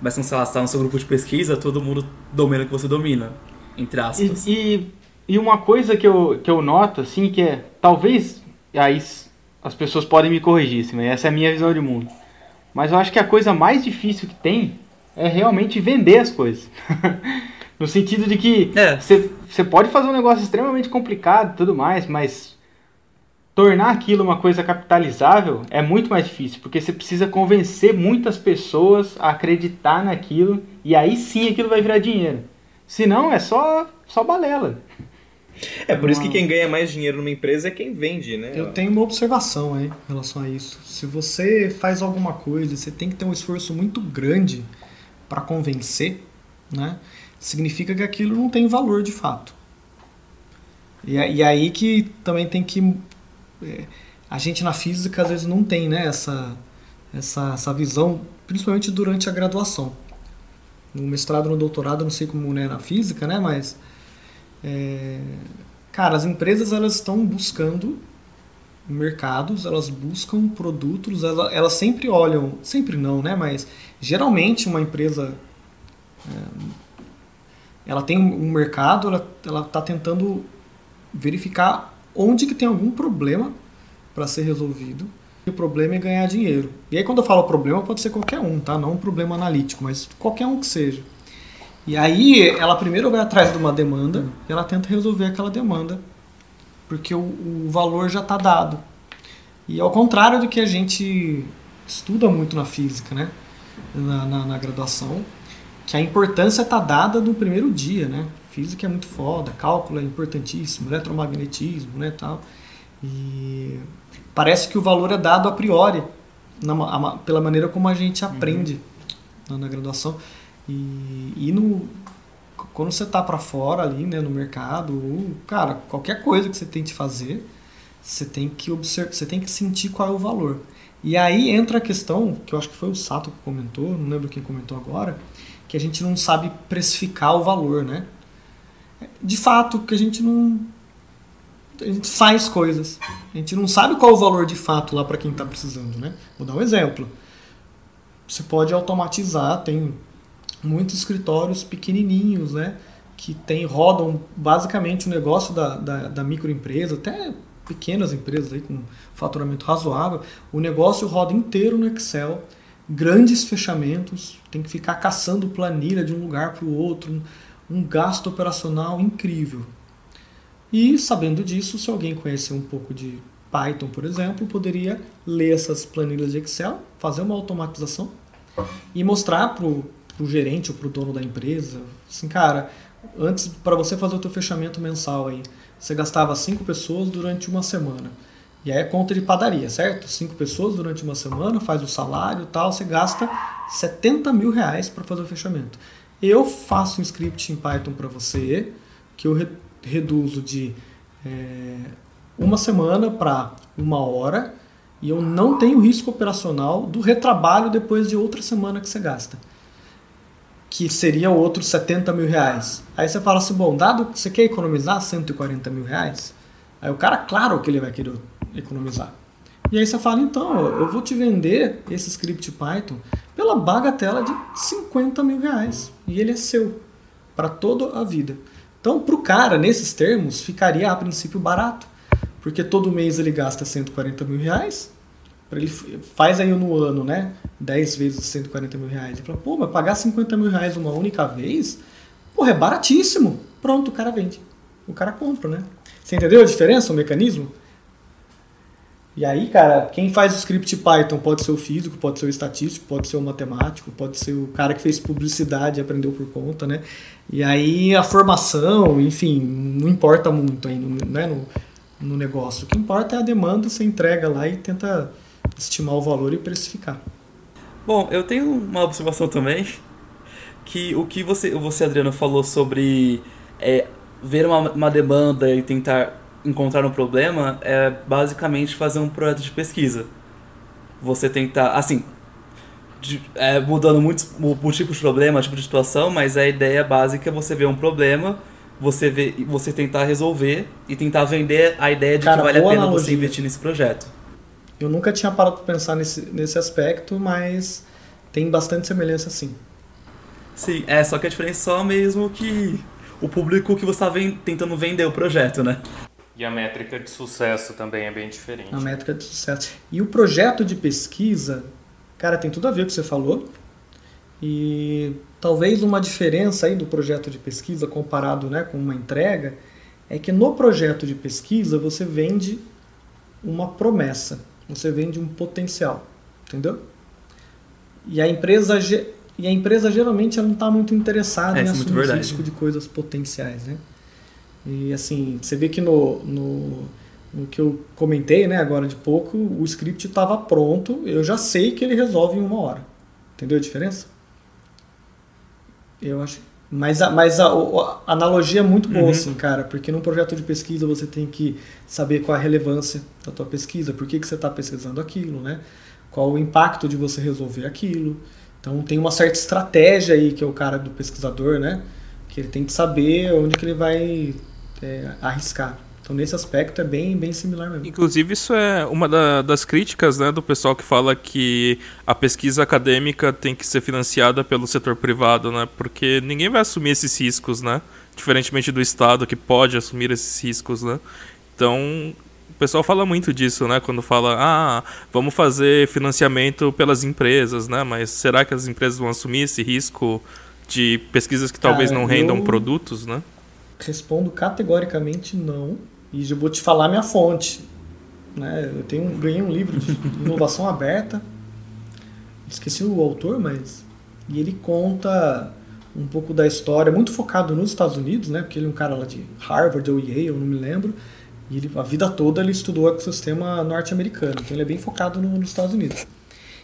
Mas se você está no seu grupo de pesquisa, todo mundo domina o que você domina, entre aspas. E, e, e, uma coisa que eu, que eu noto, assim, que é, talvez, aí as pessoas podem me corrigir, assim, essa é a minha visão de mundo. Mas eu acho que a coisa mais difícil que tem é realmente vender as coisas. no sentido de que você é. pode fazer um negócio extremamente complicado e tudo mais, mas tornar aquilo uma coisa capitalizável é muito mais difícil, porque você precisa convencer muitas pessoas a acreditar naquilo e aí sim aquilo vai virar dinheiro. Senão é só, só balela. É por isso que quem ganha mais dinheiro numa empresa é quem vende, né? Eu tenho uma observação aí em relação a isso. Se você faz alguma coisa, você tem que ter um esforço muito grande para convencer, né, significa que aquilo não tem valor de fato. E, e aí que também tem que. É, a gente na física às vezes não tem né, essa, essa, essa visão, principalmente durante a graduação. No mestrado, no doutorado, não sei como é na física, né, mas. É, cara, as empresas elas estão buscando mercados, elas buscam produtos, elas, elas sempre olham, sempre não, né? Mas geralmente uma empresa é, ela tem um mercado, ela está tentando verificar onde que tem algum problema para ser resolvido. E o problema é ganhar dinheiro. E aí quando eu falo problema pode ser qualquer um, tá? Não um problema analítico, mas qualquer um que seja. E aí ela primeiro vai atrás de uma demanda e ela tenta resolver aquela demanda porque o, o valor já está dado. E ao contrário do que a gente estuda muito na física, né? na, na, na graduação, que a importância está dada no primeiro dia, né? Física é muito foda, cálculo é importantíssimo, eletromagnetismo, né, tal. E parece que o valor é dado a priori, na, pela maneira como a gente uhum. aprende uhum. na, na, graduação. E, e no, quando você está para fora ali, né, no mercado, ou, cara, qualquer coisa que você tente fazer, você tem que observar, você tem que sentir qual é o valor. E aí entra a questão, que eu acho que foi o Sato que comentou, não lembro quem comentou agora, que a gente não sabe precificar o valor, né? De fato, que a gente não. A gente faz coisas. A gente não sabe qual o valor de fato lá para quem está precisando, né? Vou dar um exemplo. Você pode automatizar, tem muitos escritórios pequenininhos, né? Que tem, rodam basicamente o negócio da, da, da microempresa, até pequenas empresas aí com faturamento razoável. O negócio roda inteiro no Excel, grandes fechamentos, tem que ficar caçando planilha de um lugar para o outro, um, um gasto operacional incrível. E sabendo disso, se alguém conhecer um pouco de Python, por exemplo, poderia ler essas planilhas de Excel, fazer uma automatização e mostrar para o gerente ou para o dono da empresa, assim, cara, antes para você fazer o teu fechamento mensal aí, você gastava cinco pessoas durante uma semana. E aí é conta de padaria, certo? Cinco pessoas durante uma semana, faz o salário tal, você gasta 70 mil reais para fazer o fechamento. Eu faço um script em Python para você, que eu re reduzo de é, uma semana para uma hora, e eu não tenho risco operacional do retrabalho depois de outra semana que você gasta que seria outros 70 mil reais. Aí você fala assim, bom, dado que você quer economizar 140 mil reais, aí o cara, claro que ele vai querer economizar. E aí você fala, então, eu vou te vender esse script Python pela bagatela de 50 mil reais. E ele é seu, para toda a vida. Então, para o cara, nesses termos, ficaria a princípio barato. Porque todo mês ele gasta 140 mil reais, ele faz aí no ano, né? 10 vezes 140 mil reais. Ele fala, pô, mas pagar 50 mil reais uma única vez, porra, é baratíssimo. Pronto, o cara vende. O cara compra, né? Você entendeu a diferença, o mecanismo? E aí, cara, quem faz o script Python pode ser o físico, pode ser o estatístico, pode ser o matemático, pode ser o cara que fez publicidade e aprendeu por conta, né? E aí a formação, enfim, não importa muito aí né, no, no negócio. O que importa é a demanda, você entrega lá e tenta estimar o valor e precificar. Bom, eu tenho uma observação também, que o que você, você Adriano, falou sobre é, ver uma, uma demanda e tentar encontrar um problema é basicamente fazer um projeto de pesquisa. Você tentar, assim, de, é, mudando muito o, o, tipo de problema, o tipo de situação, mas a ideia básica é você ver um problema, você ver, você tentar resolver e tentar vender a ideia de Cara, que vale a pena analogia. você investir nesse projeto. Eu nunca tinha parado para pensar nesse, nesse aspecto, mas tem bastante semelhança sim. Sim, é, só que a diferença é só mesmo que o público que você está tentando vender o projeto, né? E a métrica de sucesso também é bem diferente. A métrica de sucesso. E o projeto de pesquisa, cara, tem tudo a ver com o que você falou. E talvez uma diferença aí do projeto de pesquisa comparado né, com uma entrega é que no projeto de pesquisa você vende uma promessa. Você vende um potencial, entendeu? E a empresa e a empresa geralmente ela não está muito interessada é, em é assumir o risco de coisas potenciais, né? E assim, você vê que no, no, no que eu comentei, né, agora de pouco, o script estava pronto, eu já sei que ele resolve em uma hora. Entendeu a diferença? Eu acho mas a, mas a, a, analogia é muito boa, uhum. assim, cara, porque num projeto de pesquisa você tem que saber qual a relevância da tua pesquisa, por que, que você está pesquisando aquilo, né? Qual o impacto de você resolver aquilo. Então tem uma certa estratégia aí que é o cara do pesquisador, né? Que ele tem que saber onde que ele vai é, arriscar. Então, nesse aspecto, é bem, bem similar mesmo. Inclusive, isso é uma da, das críticas né, do pessoal que fala que a pesquisa acadêmica tem que ser financiada pelo setor privado, né? Porque ninguém vai assumir esses riscos, né? Diferentemente do Estado, que pode assumir esses riscos, né? Então, o pessoal fala muito disso, né? Quando fala, ah, vamos fazer financiamento pelas empresas, né? Mas será que as empresas vão assumir esse risco de pesquisas que talvez Cara, não rendam produtos, né? Respondo categoricamente não. E já vou te falar minha fonte. Né? Eu tenho, ganhei um livro de inovação aberta. Esqueci o autor, mas. E ele conta um pouco da história, muito focado nos Estados Unidos, né? Porque ele é um cara lá de Harvard ou Yale, eu não me lembro. E ele, a vida toda ele estudou o ecossistema norte-americano, então ele é bem focado no, nos Estados Unidos.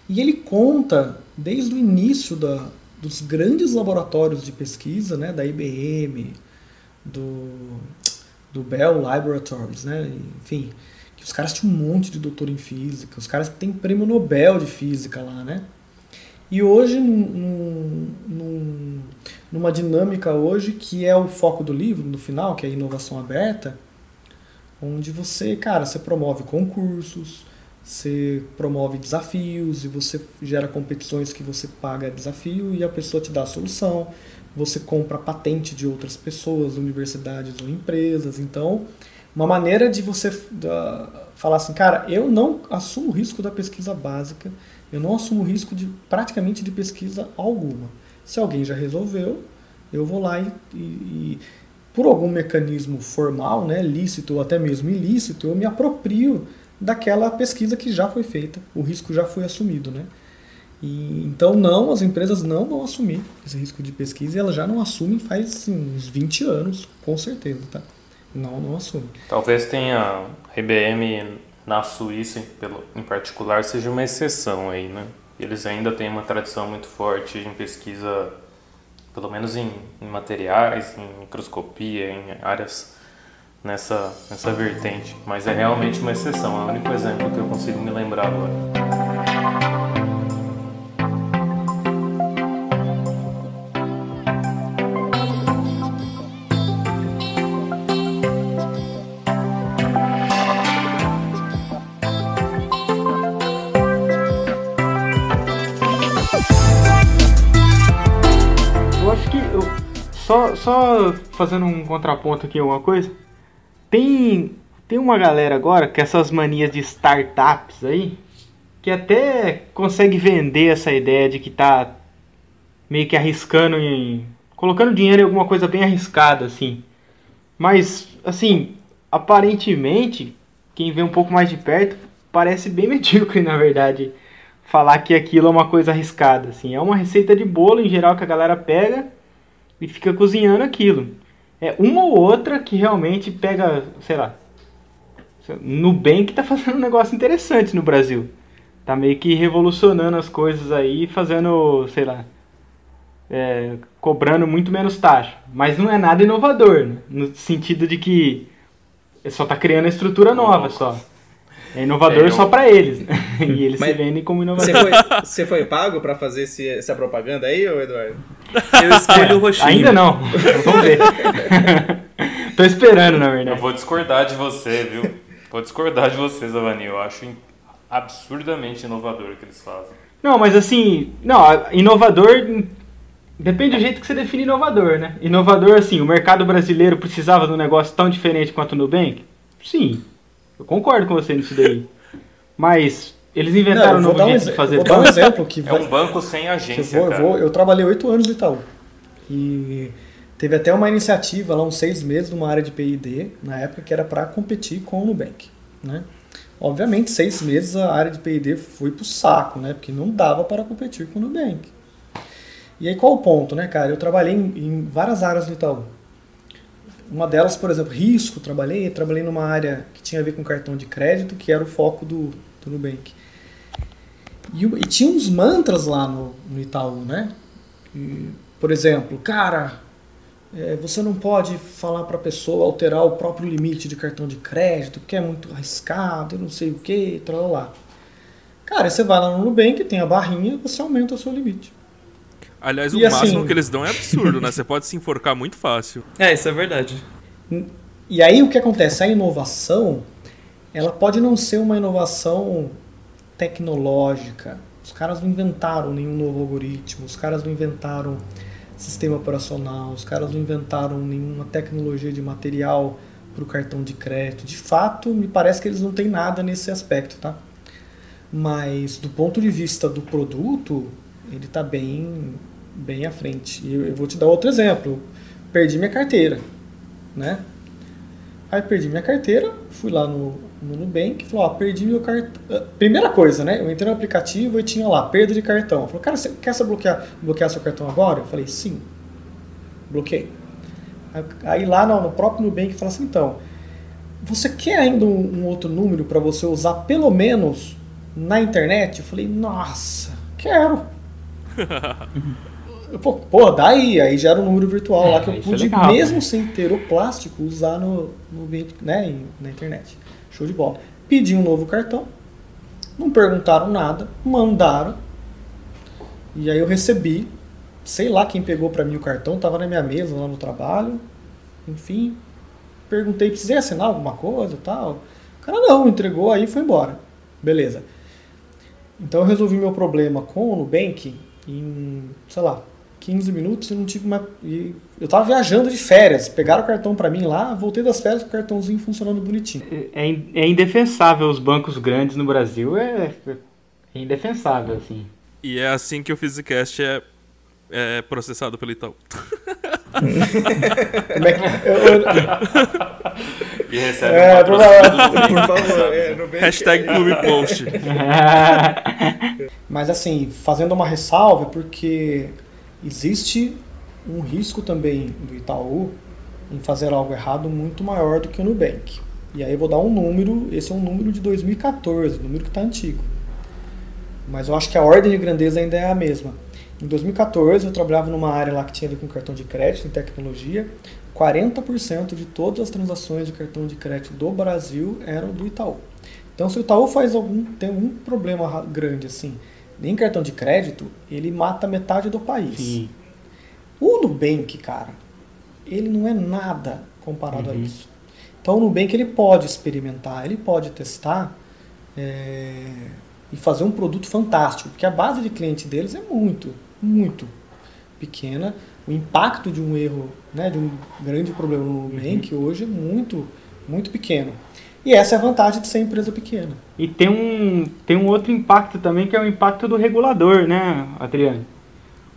E ele conta, desde o início da, dos grandes laboratórios de pesquisa, né, da IBM, do do Bell Laboratories, né? enfim, Os caras tinham um monte de doutor em física, os caras têm prêmio Nobel de física lá, né? E hoje, num, num, numa dinâmica hoje que é o foco do livro, no final, que é a inovação aberta, onde você, cara, você promove concursos, você promove desafios e você gera competições que você paga desafio e a pessoa te dá a solução. Você compra patente de outras pessoas, universidades ou empresas. Então, uma maneira de você falar assim, cara, eu não assumo o risco da pesquisa básica, eu não assumo o risco de praticamente de pesquisa alguma. Se alguém já resolveu, eu vou lá e, e, e por algum mecanismo formal, né, lícito ou até mesmo ilícito, eu me aproprio daquela pesquisa que já foi feita, o risco já foi assumido, né? E, então não, as empresas não vão assumir esse risco de pesquisa e elas já não assumem faz assim, uns 20 anos, com certeza, tá? Não, não assume. Talvez tenha a IBM na Suíça, em particular, seja uma exceção aí, né? Eles ainda têm uma tradição muito forte em pesquisa, pelo menos em, em materiais, em microscopia, em áreas nessa, nessa vertente. Mas é realmente uma exceção, é o único exemplo que eu consigo me lembrar agora. Só, só fazendo um contraponto aqui, alguma coisa. Tem, tem uma galera agora que essas manias de startups aí, que até consegue vender essa ideia de que tá meio que arriscando em. colocando dinheiro em alguma coisa bem arriscada, assim. Mas, assim, aparentemente, quem vê um pouco mais de perto, parece bem medíocre, na verdade, falar que aquilo é uma coisa arriscada, assim. É uma receita de bolo, em geral, que a galera pega e fica cozinhando aquilo. É uma ou outra que realmente pega, sei lá, Nubank tá fazendo um negócio interessante no Brasil. Tá meio que revolucionando as coisas aí, fazendo, sei lá, é, cobrando muito menos taxa. Mas não é nada inovador, né? no sentido de que só tá criando a estrutura nova só. É inovador é, só para eles, né? E eles Mas se vendem como inovador. Você foi, você foi pago para fazer esse, essa propaganda aí, ou Eduardo? Eu escolho o roxinho. Ainda não. Vamos ver. Tô esperando, na verdade. Eu vou discordar de você, viu? Vou discordar de você, Zavani. Eu acho absurdamente inovador o que eles fazem. Não, mas assim, não, inovador depende do jeito que você define inovador, né? Inovador, assim, o mercado brasileiro precisava de um negócio tão diferente quanto o Nubank? Sim. Eu concordo com você nisso daí. Mas eles inventaram não, um novo um jeito de fazer vou dar um exemplo que É um banco sem agência, eu, vou, eu, vou, eu trabalhei oito anos no Itaú. E teve até uma iniciativa lá, uns seis meses, numa área de PID, na época, que era para competir com o Nubank. Né? Obviamente, seis meses a área de PID foi pro saco, né? Porque não dava para competir com o Nubank. E aí qual o ponto, né, cara? Eu trabalhei em, em várias áreas do Itaú. Uma delas, por exemplo, risco, trabalhei, trabalhei numa área que tinha a ver com cartão de crédito, que era o foco do, do Nubank. E, e tinha uns mantras lá no, no Itaú, né? E, por exemplo, cara, é, você não pode falar para a pessoa alterar o próprio limite de cartão de crédito, porque é muito arriscado, não sei o que, lá. Cara, você vai lá no Nubank, tem a barrinha, você aumenta o seu limite. Aliás, e o assim, máximo que eles dão é absurdo, né? Você pode se enforcar muito fácil. É, isso é verdade. E aí o que acontece? A inovação, ela pode não ser uma inovação tecnológica. Os caras não inventaram nenhum novo algoritmo, os caras não inventaram sistema operacional, os caras não inventaram nenhuma tecnologia de material para o cartão de crédito. De fato, me parece que eles não têm nada nesse aspecto, tá? Mas do ponto de vista do produto, ele está bem bem à frente. E eu vou te dar outro exemplo. Perdi minha carteira, né? Aí perdi minha carteira, fui lá no, no Nubank, falou, ó, perdi meu cartão. Ah, primeira coisa, né? Eu entrei no aplicativo e tinha lá, perda de cartão. Falou, cara, você quer você bloquear, bloquear seu cartão agora? Eu falei, sim. Bloqueei. Aí lá no, no próprio Nubank fala assim, então, você quer ainda um, um outro número para você usar pelo menos na internet? Eu falei, nossa, quero. Pô, pô, daí, aí já era um número virtual é, lá que eu pude, é mesmo né? sem ter o plástico, usar no, no né, na internet. Show de bola. pedi um novo cartão, não perguntaram nada, mandaram, e aí eu recebi, sei lá quem pegou para mim o cartão, estava na minha mesa lá no trabalho, enfim, perguntei, precisei assinar alguma coisa e tal. O cara não, entregou aí e foi embora. Beleza. Então eu resolvi meu problema com o Nubank em, sei lá, 15 minutos e não tive uma. E eu tava viajando de férias, pegaram o cartão para mim lá, voltei das férias com o cartãozinho funcionando bonitinho. É, é indefensável os bancos grandes no Brasil, é, é indefensável, assim. E é assim que o Physicast é, é processado pelo Itaú. Como é que. Eu, eu... E recebe é, um por favor. É, Hashtag Clube Post. Mas assim, fazendo uma ressalva, porque existe um risco também do Itaú em fazer algo errado muito maior do que o Nubank. E aí eu vou dar um número, esse é um número de 2014, um número que está antigo. Mas eu acho que a ordem de grandeza ainda é a mesma. Em 2014 eu trabalhava numa área lá que tinha a ver com cartão de crédito, em tecnologia. 40% de todas as transações de cartão de crédito do Brasil eram do Itaú. Então se o Itaú faz algum tem um problema grande assim, em cartão de crédito, ele mata metade do país. Sim. O Nubank, cara, ele não é nada comparado uhum. a isso. Então o Nubank ele pode experimentar, ele pode testar é, e fazer um produto fantástico, porque a base de cliente deles é muito, muito pequena. O impacto de um erro, né, de um grande problema no Nubank uhum. hoje é muito, muito pequeno. E essa é a vantagem de ser empresa pequena. E tem um, tem um outro impacto também, que é o impacto do regulador, né, Adriano?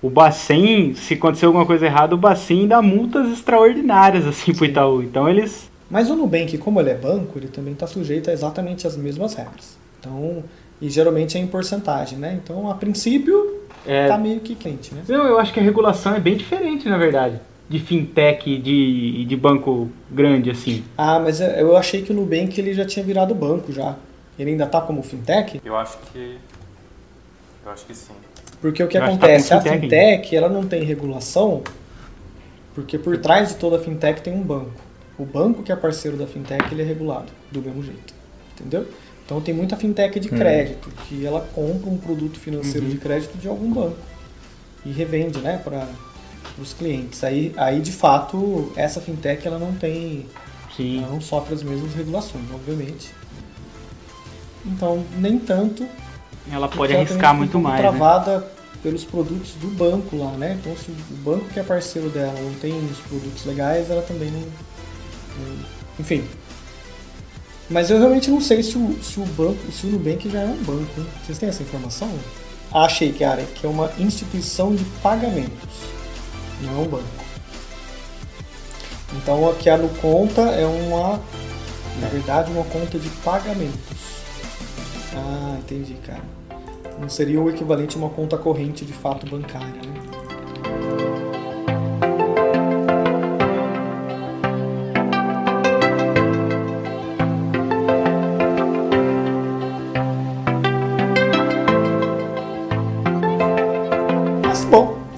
O Bacen, se acontecer alguma coisa errada, o Bacen dá multas extraordinárias assim pro Itaú. Então eles. Mas o Nubank, como ele é banco, ele também está sujeito a exatamente as mesmas regras. Então, e geralmente é em porcentagem, né? Então, a princípio, é... tá meio que quente, né? Não, eu acho que a regulação é bem diferente, na verdade de fintech e de, de banco grande, assim. Ah, mas eu achei que o Nubank ele já tinha virado banco já. Ele ainda tá como fintech? Eu acho que. Eu acho que sim. Porque o que eu tá acontece? Tá fintech a fintech ela não tem regulação, porque por trás de toda fintech tem um banco. O banco que é parceiro da fintech ele é regulado do mesmo jeito. Entendeu? Então tem muita fintech de hum. crédito, que ela compra um produto financeiro uhum. de crédito de algum banco e revende, né, para os clientes. Aí, aí de fato, essa fintech ela não tem, Sim. ela não sofre as mesmas regulações, obviamente. Então, nem tanto. Ela pode arriscar ela muito mais. Né? Travada né? pelos produtos do banco lá, né? Então, se o banco que é parceiro dela não tem os produtos legais, ela também não. não enfim. Mas eu realmente não sei se o, se o banco, se o Nubank já é um banco. Hein? Vocês têm essa informação? Achei, cara, que é uma instituição de pagamentos não é um banco. Então aqui a no conta é uma, na verdade, uma conta de pagamentos. Ah, entendi, cara. Não seria o equivalente a uma conta corrente de fato bancária, né?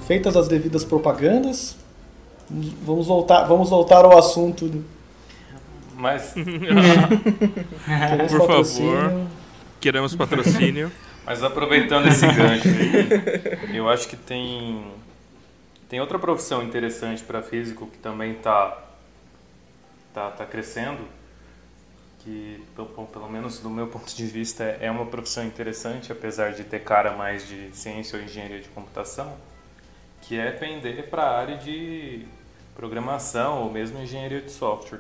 Feitas as devidas propagandas, vamos voltar, vamos voltar ao assunto. Mas. Por favor. Queremos patrocínio. Mas aproveitando esse gancho aí, eu acho que tem, tem outra profissão interessante para físico que também está tá, tá crescendo, que pelo menos do meu ponto de vista é uma profissão interessante, apesar de ter cara mais de ciência ou engenharia de computação que é pender para a área de programação ou mesmo engenharia de software.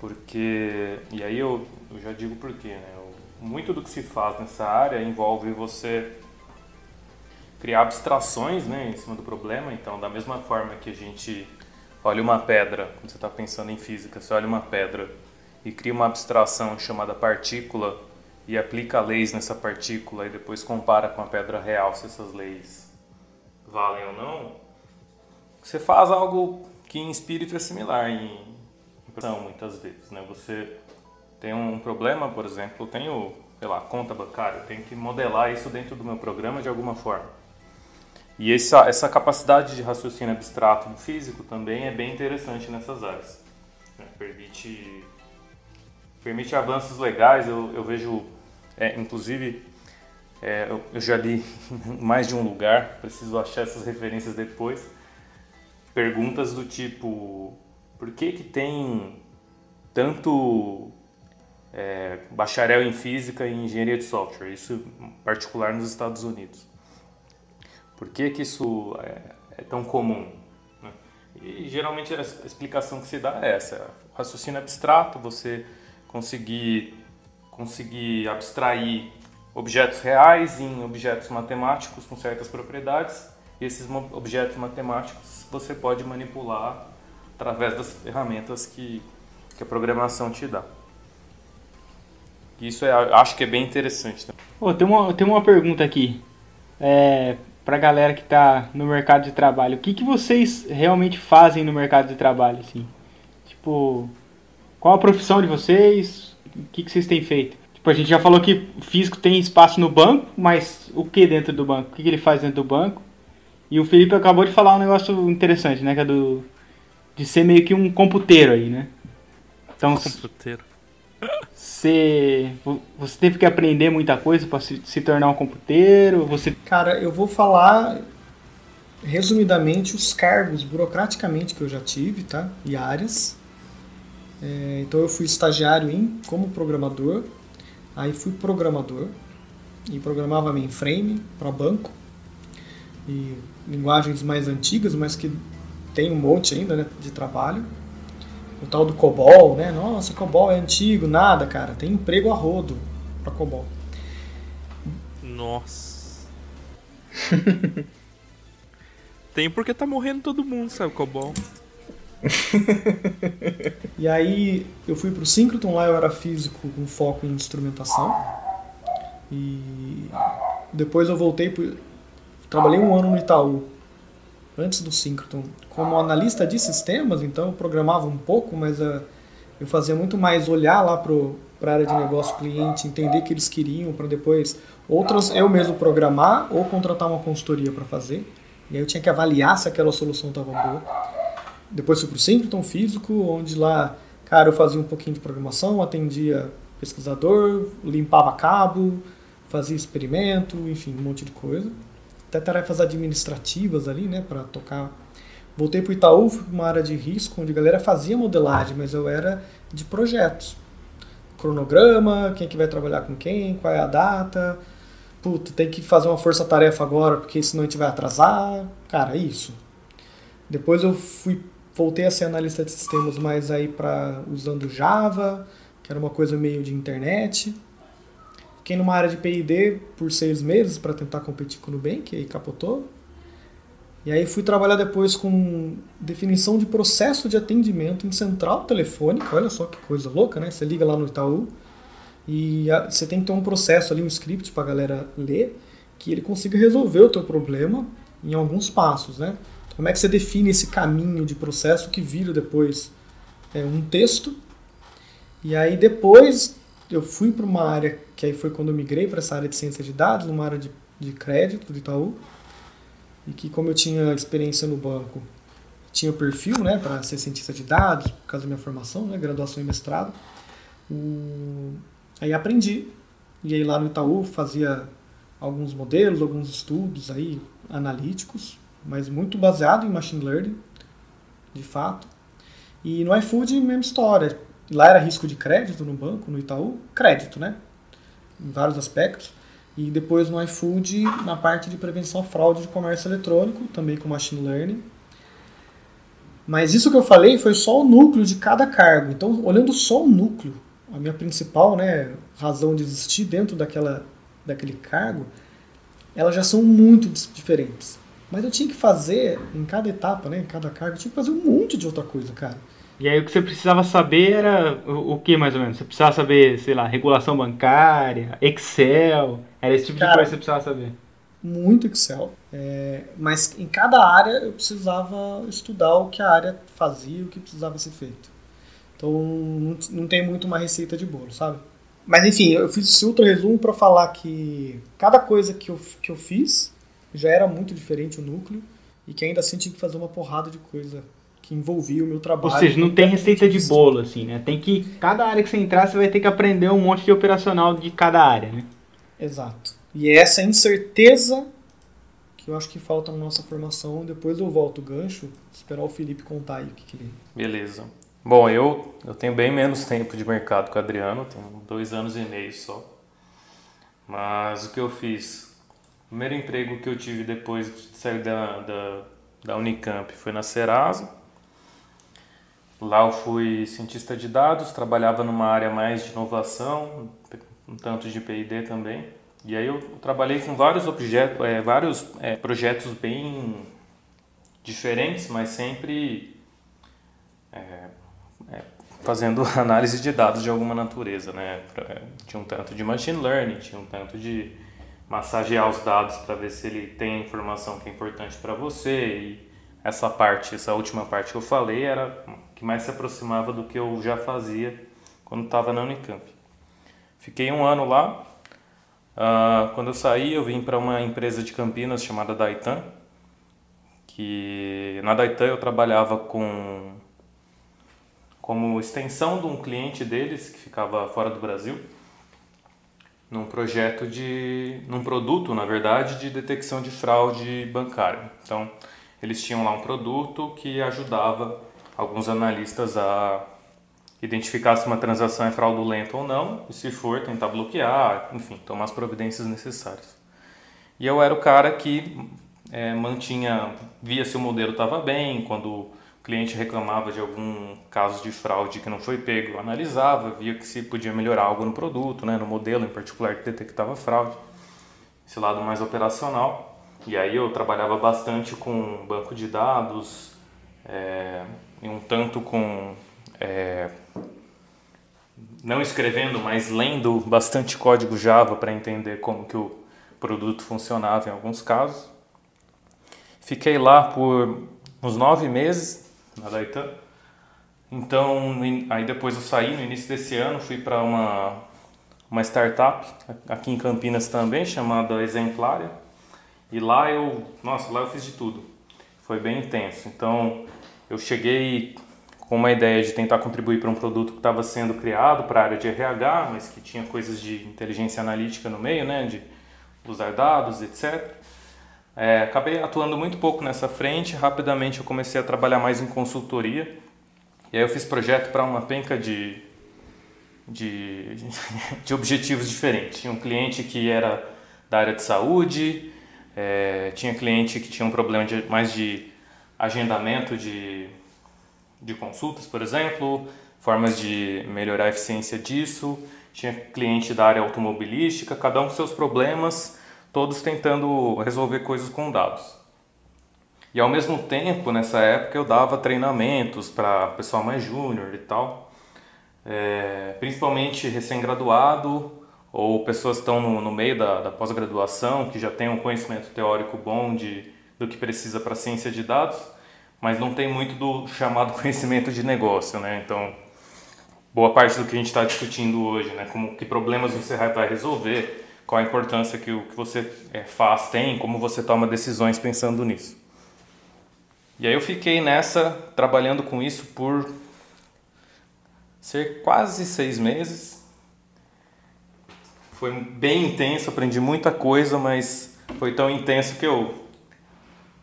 Porque, e aí eu, eu já digo por quê, né? Muito do que se faz nessa área envolve você criar abstrações né, em cima do problema. Então, da mesma forma que a gente olha uma pedra, quando você está pensando em física, você olha uma pedra e cria uma abstração chamada partícula e aplica leis nessa partícula e depois compara com a pedra real se essas leis valem ou não, você faz algo que em espírito é similar em impressão muitas vezes, né? Você tem um problema, por exemplo, eu tenho, sei lá, conta bancária, eu tenho que modelar isso dentro do meu programa de alguma forma. E essa, essa capacidade de raciocínio abstrato físico também é bem interessante nessas áreas. Né? Permite permite avanços legais. Eu, eu vejo, é, inclusive, é, eu, já li mais de um lugar, preciso achar essas referências depois. Perguntas do tipo: por que, que tem tanto é, bacharel em física e engenharia de software? Isso em particular nos Estados Unidos. Por que, que isso é, é tão comum? Né? E geralmente a explicação que se dá é essa: raciocínio abstrato, você conseguir, conseguir abstrair objetos reais em objetos matemáticos com certas propriedades. E esses objetos matemáticos você pode manipular através das ferramentas que, que a programação te dá. Isso é, acho que é bem interessante. Oh, tem, uma, tem uma pergunta aqui. É, para a galera que está no mercado de trabalho. O que, que vocês realmente fazem no mercado de trabalho? Assim? Tipo, qual a profissão de vocês? O que, que vocês têm feito? Tipo, a gente já falou que o físico tem espaço no banco, mas o que dentro do banco? O que, que ele faz dentro do banco? E o Felipe acabou de falar um negócio interessante, né? Que é do, de ser meio que um computeiro aí, né? Então, computeiro. Você, você teve que aprender muita coisa para se, se tornar um computeiro? Você... Cara, eu vou falar resumidamente os cargos burocraticamente que eu já tive, tá? E áreas. É, então eu fui estagiário em como programador, aí fui programador e programava mainframe para banco e linguagens mais antigas, mas que tem um monte ainda né, de trabalho. O tal do COBOL, né? Nossa, COBOL é antigo, nada, cara. Tem emprego a rodo para COBOL. Nossa. tem porque tá morrendo todo mundo, sabe, COBOL. e aí eu fui pro Syncroton, lá eu era físico com foco em instrumentação. E depois eu voltei pro... Trabalhei um ano no Itaú, antes do Syncroton, como analista de sistemas, então eu programava um pouco, mas uh, eu fazia muito mais olhar lá para a área de negócio cliente, entender o que eles queriam, para depois outras eu mesmo programar ou contratar uma consultoria para fazer. E aí eu tinha que avaliar se aquela solução estava boa. Depois fui para o Syncroton físico, onde lá, cara, eu fazia um pouquinho de programação, atendia pesquisador, limpava cabo, fazia experimento, enfim, um monte de coisa. Até tarefas administrativas ali, né, para tocar. Voltei para o Itaú, fui para uma área de risco, onde a galera fazia modelagem, mas eu era de projetos. Cronograma, quem é que vai trabalhar com quem, qual é a data. Puta, tem que fazer uma força-tarefa agora, porque senão a gente vai atrasar. Cara, é isso. Depois eu fui voltei a ser analista de sistemas, mas aí para usando Java, que era uma coisa meio de internet. Fiquei numa área de P&D por seis meses para tentar competir com o Nubank, aí capotou. E aí fui trabalhar depois com definição de processo de atendimento em central telefônica. Olha só que coisa louca, né? Você liga lá no Itaú e você tem que ter um processo ali, um script para a galera ler, que ele consiga resolver o teu problema em alguns passos, né? Como é que você define esse caminho de processo que vira depois é, um texto? E aí depois eu fui para uma área, que aí foi quando eu migrei para essa área de ciência de dados, numa área de, de crédito do Itaú, e que como eu tinha experiência no banco, tinha perfil né, para ser cientista de dados, por causa da minha formação, né, graduação e mestrado, aí aprendi. E aí lá no Itaú fazia alguns modelos, alguns estudos aí analíticos, mas muito baseado em machine learning, de fato. E no iFood, mesma história. Lá era risco de crédito no banco, no Itaú, crédito, né? Em vários aspectos. E depois no iFood, na parte de prevenção à fraude de comércio eletrônico, também com machine learning. Mas isso que eu falei foi só o núcleo de cada cargo. Então, olhando só o núcleo, a minha principal né, razão de existir dentro daquela, daquele cargo, elas já são muito diferentes. Mas eu tinha que fazer, em cada etapa, né, em cada cargo, eu tinha que fazer um monte de outra coisa, cara. E aí o que você precisava saber era o, o que mais ou menos? Você precisava saber, sei lá, regulação bancária, Excel, era esse tipo cara, de coisa que você precisava saber? Muito Excel. É, mas em cada área eu precisava estudar o que a área fazia, o que precisava ser feito. Então não, não tem muito uma receita de bolo, sabe? Mas enfim, eu fiz esse ultra resumo para falar que cada coisa que eu, que eu fiz já era muito diferente o núcleo e que ainda assim tinha que fazer uma porrada de coisa que envolvia o meu trabalho. Ou seja, não tem receita de bolo, assim, né? Tem que. Cada área que você entrar, você vai ter que aprender um monte de operacional de cada área, né? Exato. E é essa incerteza que eu acho que falta na nossa formação. Depois eu volto o gancho, esperar o Felipe contar aí o que, que ele. Beleza. Bom, eu, eu tenho bem menos tempo de mercado que o Adriano, tenho dois anos e meio só. Mas o que eu fiz? Primeiro emprego que eu tive depois de sair da, da, da Unicamp foi na Serasa Lá eu fui cientista de dados, trabalhava numa área mais de inovação, um tanto de P&D também. E aí eu trabalhei com vários objetos, é, vários é, projetos bem diferentes, mas sempre é, é fazendo análise de dados de alguma natureza, né? Tinha um tanto de machine learning, tinha um tanto de massagear os dados para ver se ele tem informação que é importante para você e essa parte, essa última parte que eu falei era que mais se aproximava do que eu já fazia quando estava na Unicamp. Fiquei um ano lá. Uh, quando eu saí, eu vim para uma empresa de Campinas chamada Daitan, que na Daitan eu trabalhava com como extensão de um cliente deles que ficava fora do Brasil, num projeto de, num produto, na verdade, de detecção de fraude bancária. Então, eles tinham lá um produto que ajudava alguns analistas a identificar se uma transação é fraudulenta ou não, e se for, tentar bloquear, enfim, tomar as providências necessárias. E eu era o cara que é, mantinha, via se o modelo estava bem, quando cliente reclamava de algum caso de fraude que não foi pego, analisava, via que se podia melhorar algo no produto, né, no modelo em particular que detectava fraude, esse lado mais operacional. E aí eu trabalhava bastante com banco de dados, é, e um tanto com é, não escrevendo, mas lendo bastante código Java para entender como que o produto funcionava em alguns casos. Fiquei lá por uns nove meses na Daitan. Então, aí depois eu saí no início desse ano, fui para uma, uma startup aqui em Campinas também, chamada Exemplária. E lá eu, nossa, lá eu fiz de tudo. Foi bem intenso. Então, eu cheguei com uma ideia de tentar contribuir para um produto que estava sendo criado para a área de RH, mas que tinha coisas de inteligência analítica no meio, né, de usar dados, etc. É, acabei atuando muito pouco nessa frente, rapidamente eu comecei a trabalhar mais em consultoria, e aí eu fiz projeto para uma penca de, de, de objetivos diferentes. Tinha um cliente que era da área de saúde, é, tinha cliente que tinha um problema de, mais de agendamento de, de consultas, por exemplo, formas de melhorar a eficiência disso. Tinha cliente da área automobilística, cada um com seus problemas, todos tentando resolver coisas com dados. E ao mesmo tempo, nessa época, eu dava treinamentos para pessoal mais júnior e tal, é, principalmente recém-graduado ou pessoas que estão no, no meio da, da pós-graduação, que já têm um conhecimento teórico bom de do que precisa para ciência de dados, mas não tem muito do chamado conhecimento de negócio, né? Então, boa parte do que a gente está discutindo hoje, né? Como que problemas você vai resolver, qual a importância que o que você é, faz tem, como você toma decisões pensando nisso. E aí eu fiquei nessa trabalhando com isso por ser quase seis meses. Foi bem intenso, aprendi muita coisa, mas foi tão intenso que eu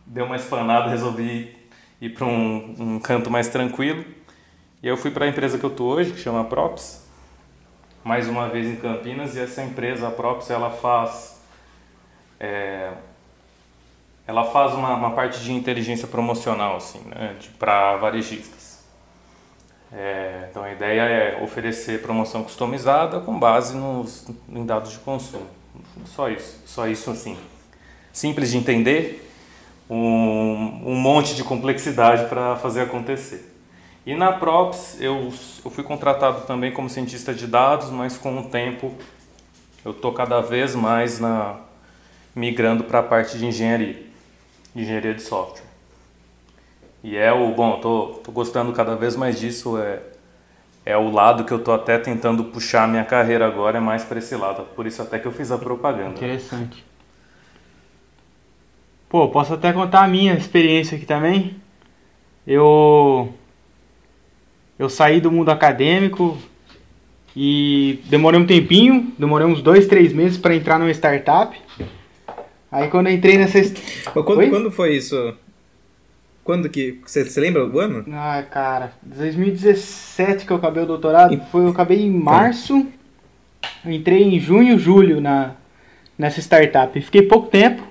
deu uma espanada, resolvi ir para um, um canto mais tranquilo. E eu fui para a empresa que eu tô hoje, que chama Props, mais uma vez em Campinas, e essa empresa, a Props, ela faz é, ela faz uma, uma, parte de inteligência promocional assim, né, para varejistas. É, então a ideia é oferecer promoção customizada com base nos em dados de consumo. Só isso, só isso assim. Simples de entender, um, um monte de complexidade para fazer acontecer. E na Props eu, eu fui contratado também como cientista de dados, mas com o tempo eu estou cada vez mais na, migrando para a parte de engenharia, de engenharia de software. E é o, bom, tô, tô gostando cada vez mais disso, é, é o lado que eu tô até tentando puxar minha carreira agora, é mais para esse lado, por isso até que eu fiz a propaganda. Interessante. Pô, posso até contar a minha experiência aqui também. eu eu saí do mundo acadêmico e demorei um tempinho, demorei uns dois, três meses para entrar numa startup. Aí quando eu entrei nessa. Quando, quando foi isso? Quando que. Você, você lembra o ano? Ah, cara, 2017 que eu acabei o doutorado. Foi, eu acabei em tá. março. Entrei em junho, julho na, nessa startup. Fiquei pouco tempo.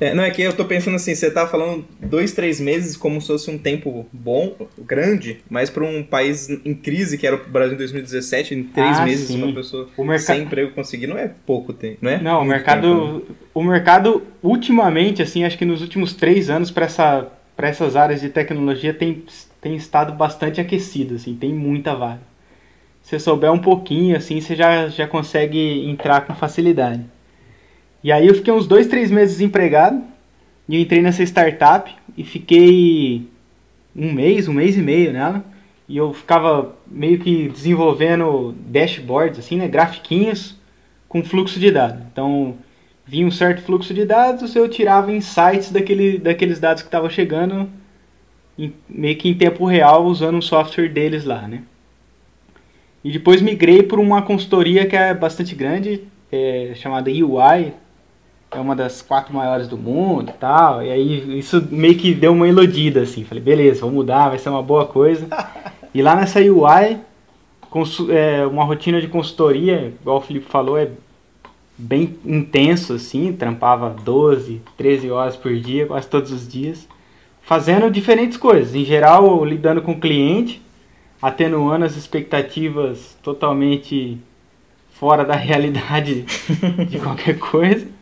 É, não, é que eu tô pensando assim, você tá falando dois, três meses como se fosse um tempo bom, grande, mas para um país em crise, que era o Brasil em 2017, em três ah, meses sim. uma pessoa merc... sem emprego conseguir não é pouco tempo, não é? Não, o mercado, tempo, né? o mercado ultimamente, assim, acho que nos últimos três anos para essa, essas áreas de tecnologia tem, tem estado bastante aquecido, assim, tem muita vaga. Se você souber um pouquinho, assim, você já, já consegue entrar com facilidade. E aí eu fiquei uns dois, três meses desempregado. E eu entrei nessa startup e fiquei um mês, um mês e meio nela. E eu ficava meio que desenvolvendo dashboards, assim, né? Grafiquinhos com fluxo de dados. Então, vinha um certo fluxo de dados, eu tirava insights daquele, daqueles dados que estavam chegando em, meio que em tempo real usando um software deles lá, né? E depois migrei para uma consultoria que é bastante grande, é, chamada UI, é uma das quatro maiores do mundo e tal. E aí isso meio que deu uma iludida, assim. Falei, beleza, vou mudar, vai ser uma boa coisa. E lá nessa UI, é, uma rotina de consultoria, igual o Felipe falou, é bem intenso, assim. Trampava 12, 13 horas por dia, quase todos os dias. Fazendo diferentes coisas. Em geral, lidando com o cliente, atenuando as expectativas totalmente fora da realidade de qualquer coisa.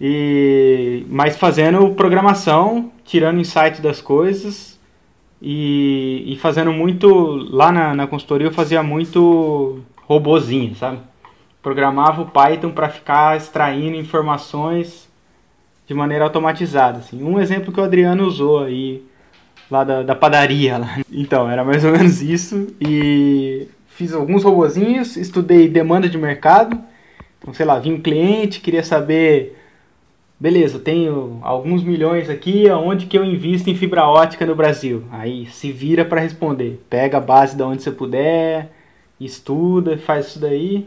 E, mas fazendo programação, tirando insight das coisas e, e fazendo muito. Lá na, na consultoria eu fazia muito robozinho, sabe? Programava o Python para ficar extraindo informações de maneira automatizada. Assim. Um exemplo que o Adriano usou aí, lá da, da padaria. Lá. Então, era mais ou menos isso. E fiz alguns robozinhos, estudei demanda de mercado. Então, sei lá, vinha um cliente, queria saber beleza, tenho alguns milhões aqui, aonde que eu invisto em fibra ótica no Brasil? Aí se vira para responder. Pega a base da onde você puder, estuda, faz isso daí.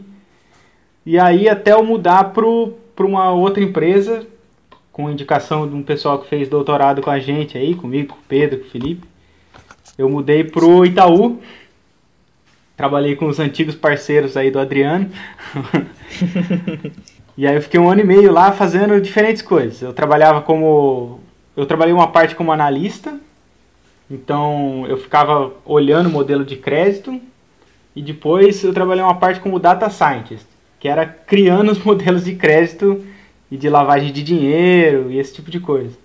E aí até eu mudar para uma outra empresa, com indicação de um pessoal que fez doutorado com a gente aí, comigo, com o Pedro, com o Felipe. Eu mudei pro Itaú. Trabalhei com os antigos parceiros aí do Adriano. E aí eu fiquei um ano e meio lá fazendo diferentes coisas. Eu trabalhava como. Eu trabalhei uma parte como analista, então eu ficava olhando o modelo de crédito, e depois eu trabalhei uma parte como data scientist, que era criando os modelos de crédito e de lavagem de dinheiro e esse tipo de coisa.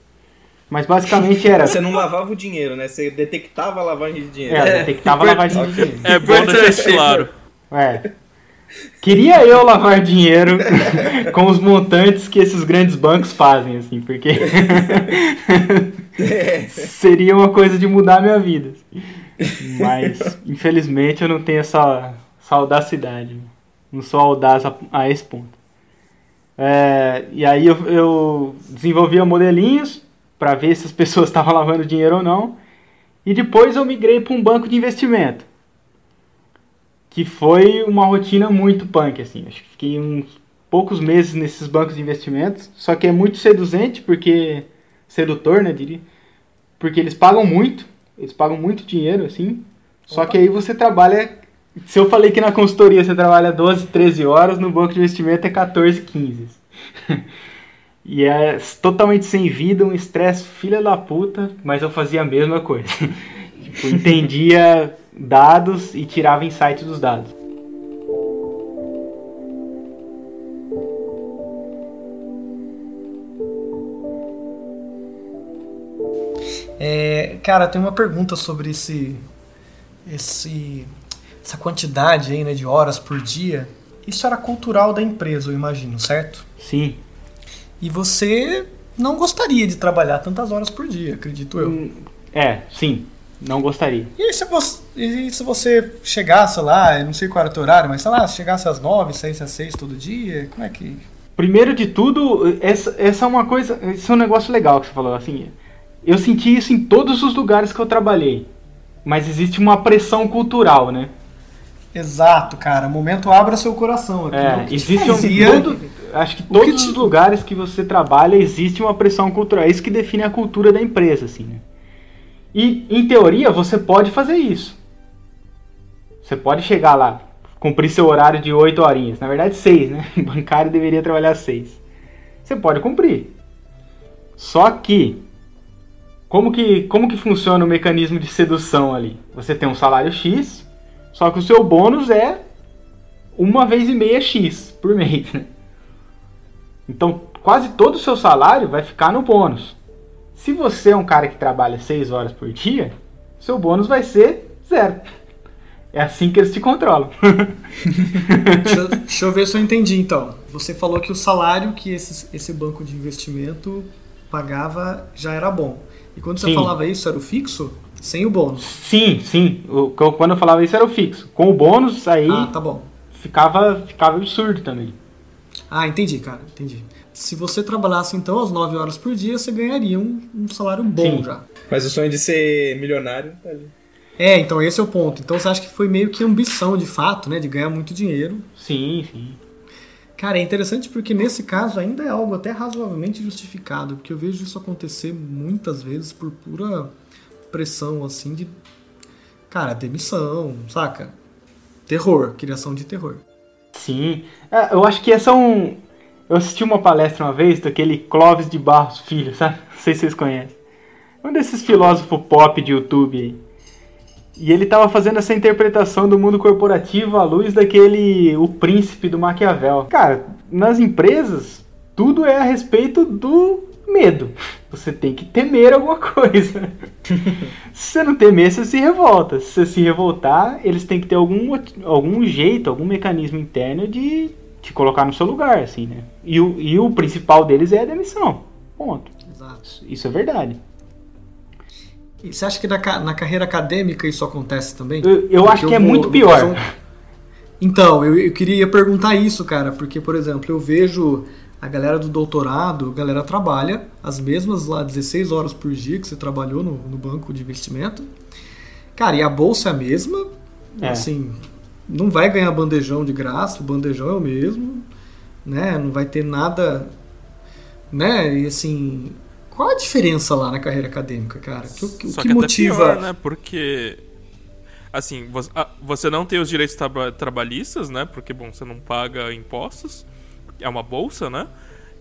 Mas basicamente era. Você não lavava o dinheiro, né? Você detectava a lavagem de dinheiro. É, detectava a lavagem de dinheiro. É bom deixar claro. É. Queria eu lavar dinheiro com os montantes que esses grandes bancos fazem, assim, porque seria uma coisa de mudar a minha vida. Mas, infelizmente, eu não tenho essa, essa audacidade. Não sou audaz a, a esse ponto. É, e aí eu, eu desenvolvia modelinhos para ver se as pessoas estavam lavando dinheiro ou não. E depois eu migrei para um banco de investimento que foi uma rotina muito punk, assim. Acho que fiquei uns poucos meses nesses bancos de investimentos, só que é muito seduzente, porque... Sedutor, né, diria. Porque eles pagam muito, eles pagam muito dinheiro, assim. Só Opa. que aí você trabalha... Se eu falei que na consultoria você trabalha 12, 13 horas, no banco de investimento é 14, 15. e é totalmente sem vida, um estresse filha da puta, mas eu fazia a mesma coisa. tipo, entendia dados e tirava insights dos dados. É, cara, tem uma pergunta sobre esse, esse, essa quantidade aí, né, de horas por dia. Isso era cultural da empresa, eu imagino, certo? Sim. E você não gostaria de trabalhar tantas horas por dia, acredito eu. Hum, é, sim. Não gostaria. E se você, e se você chegasse lá, eu não sei qual era o teu horário, mas sei lá, se chegasse às nove, seis às seis todo dia, como é que. Primeiro de tudo, essa, essa é uma coisa. Esse é um negócio legal que você falou, assim. eu senti isso em todos os lugares que eu trabalhei. Mas existe uma pressão cultural, né? Exato, cara. Momento abra seu coração. Aqui é, existe um, todo, acho que todos que te... os lugares que você trabalha existe uma pressão cultural. É isso que define a cultura da empresa, assim, né? E em teoria você pode fazer isso. Você pode chegar lá, cumprir seu horário de 8 horinhas. Na verdade, 6, né? O bancário deveria trabalhar 6. Você pode cumprir. Só que como que, como que funciona o mecanismo de sedução ali? Você tem um salário X, só que o seu bônus é uma vez e meia X por mês. Né? Então, quase todo o seu salário vai ficar no bônus. Se você é um cara que trabalha 6 horas por dia, seu bônus vai ser zero. É assim que eles te controlam. deixa, eu, deixa, eu ver se eu entendi então. Você falou que o salário que esse, esse banco de investimento pagava já era bom. E quando você sim. falava isso, era o fixo? Sem o bônus? Sim, sim. O, quando eu falava isso, era o fixo. Com o bônus, aí. Ah, tá bom. Ficava, ficava absurdo também. Ah, entendi, cara. Entendi. Se você trabalhasse então às 9 horas por dia, você ganharia um, um salário bom sim. já. Mas o sonho de ser milionário tá ali. É, então esse é o ponto. Então você acha que foi meio que ambição de fato, né? De ganhar muito dinheiro. Sim, sim. Cara, é interessante porque nesse caso ainda é algo até razoavelmente justificado, porque eu vejo isso acontecer muitas vezes por pura pressão, assim, de. Cara, demissão, saca? Terror, criação de terror. Sim. É, eu acho que essa é um. Eu assisti uma palestra uma vez daquele Clóvis de Barros Filho, sabe? Não sei se vocês conhecem. Um desses filósofos pop de YouTube aí. E ele estava fazendo essa interpretação do mundo corporativo à luz daquele O Príncipe do Maquiavel. Cara, nas empresas, tudo é a respeito do medo. Você tem que temer alguma coisa. se você não temer, você se revolta. Se você se revoltar, eles têm que ter algum, algum jeito, algum mecanismo interno de te colocar no seu lugar, assim, né? E o, e o principal deles é a demissão. Ponto. Exato. Isso é verdade. E você acha que na, na carreira acadêmica isso acontece também? Eu, eu acho que eu é vou, muito pior. Um... Então, eu, eu queria perguntar isso, cara, porque, por exemplo, eu vejo a galera do doutorado, a galera trabalha as mesmas lá 16 horas por dia que você trabalhou no, no banco de investimento. Cara, e a bolsa é a mesma, é. assim, não vai ganhar bandejão de graça, o bandejão é o mesmo, né? Não vai ter nada, né? E assim, qual a diferença lá na carreira acadêmica, cara? O que, Só que, que motiva. Pior, né? Porque. Assim, ah, você não tem os direitos trabalhistas, né? Porque, bom, você não paga impostos. É uma bolsa, né?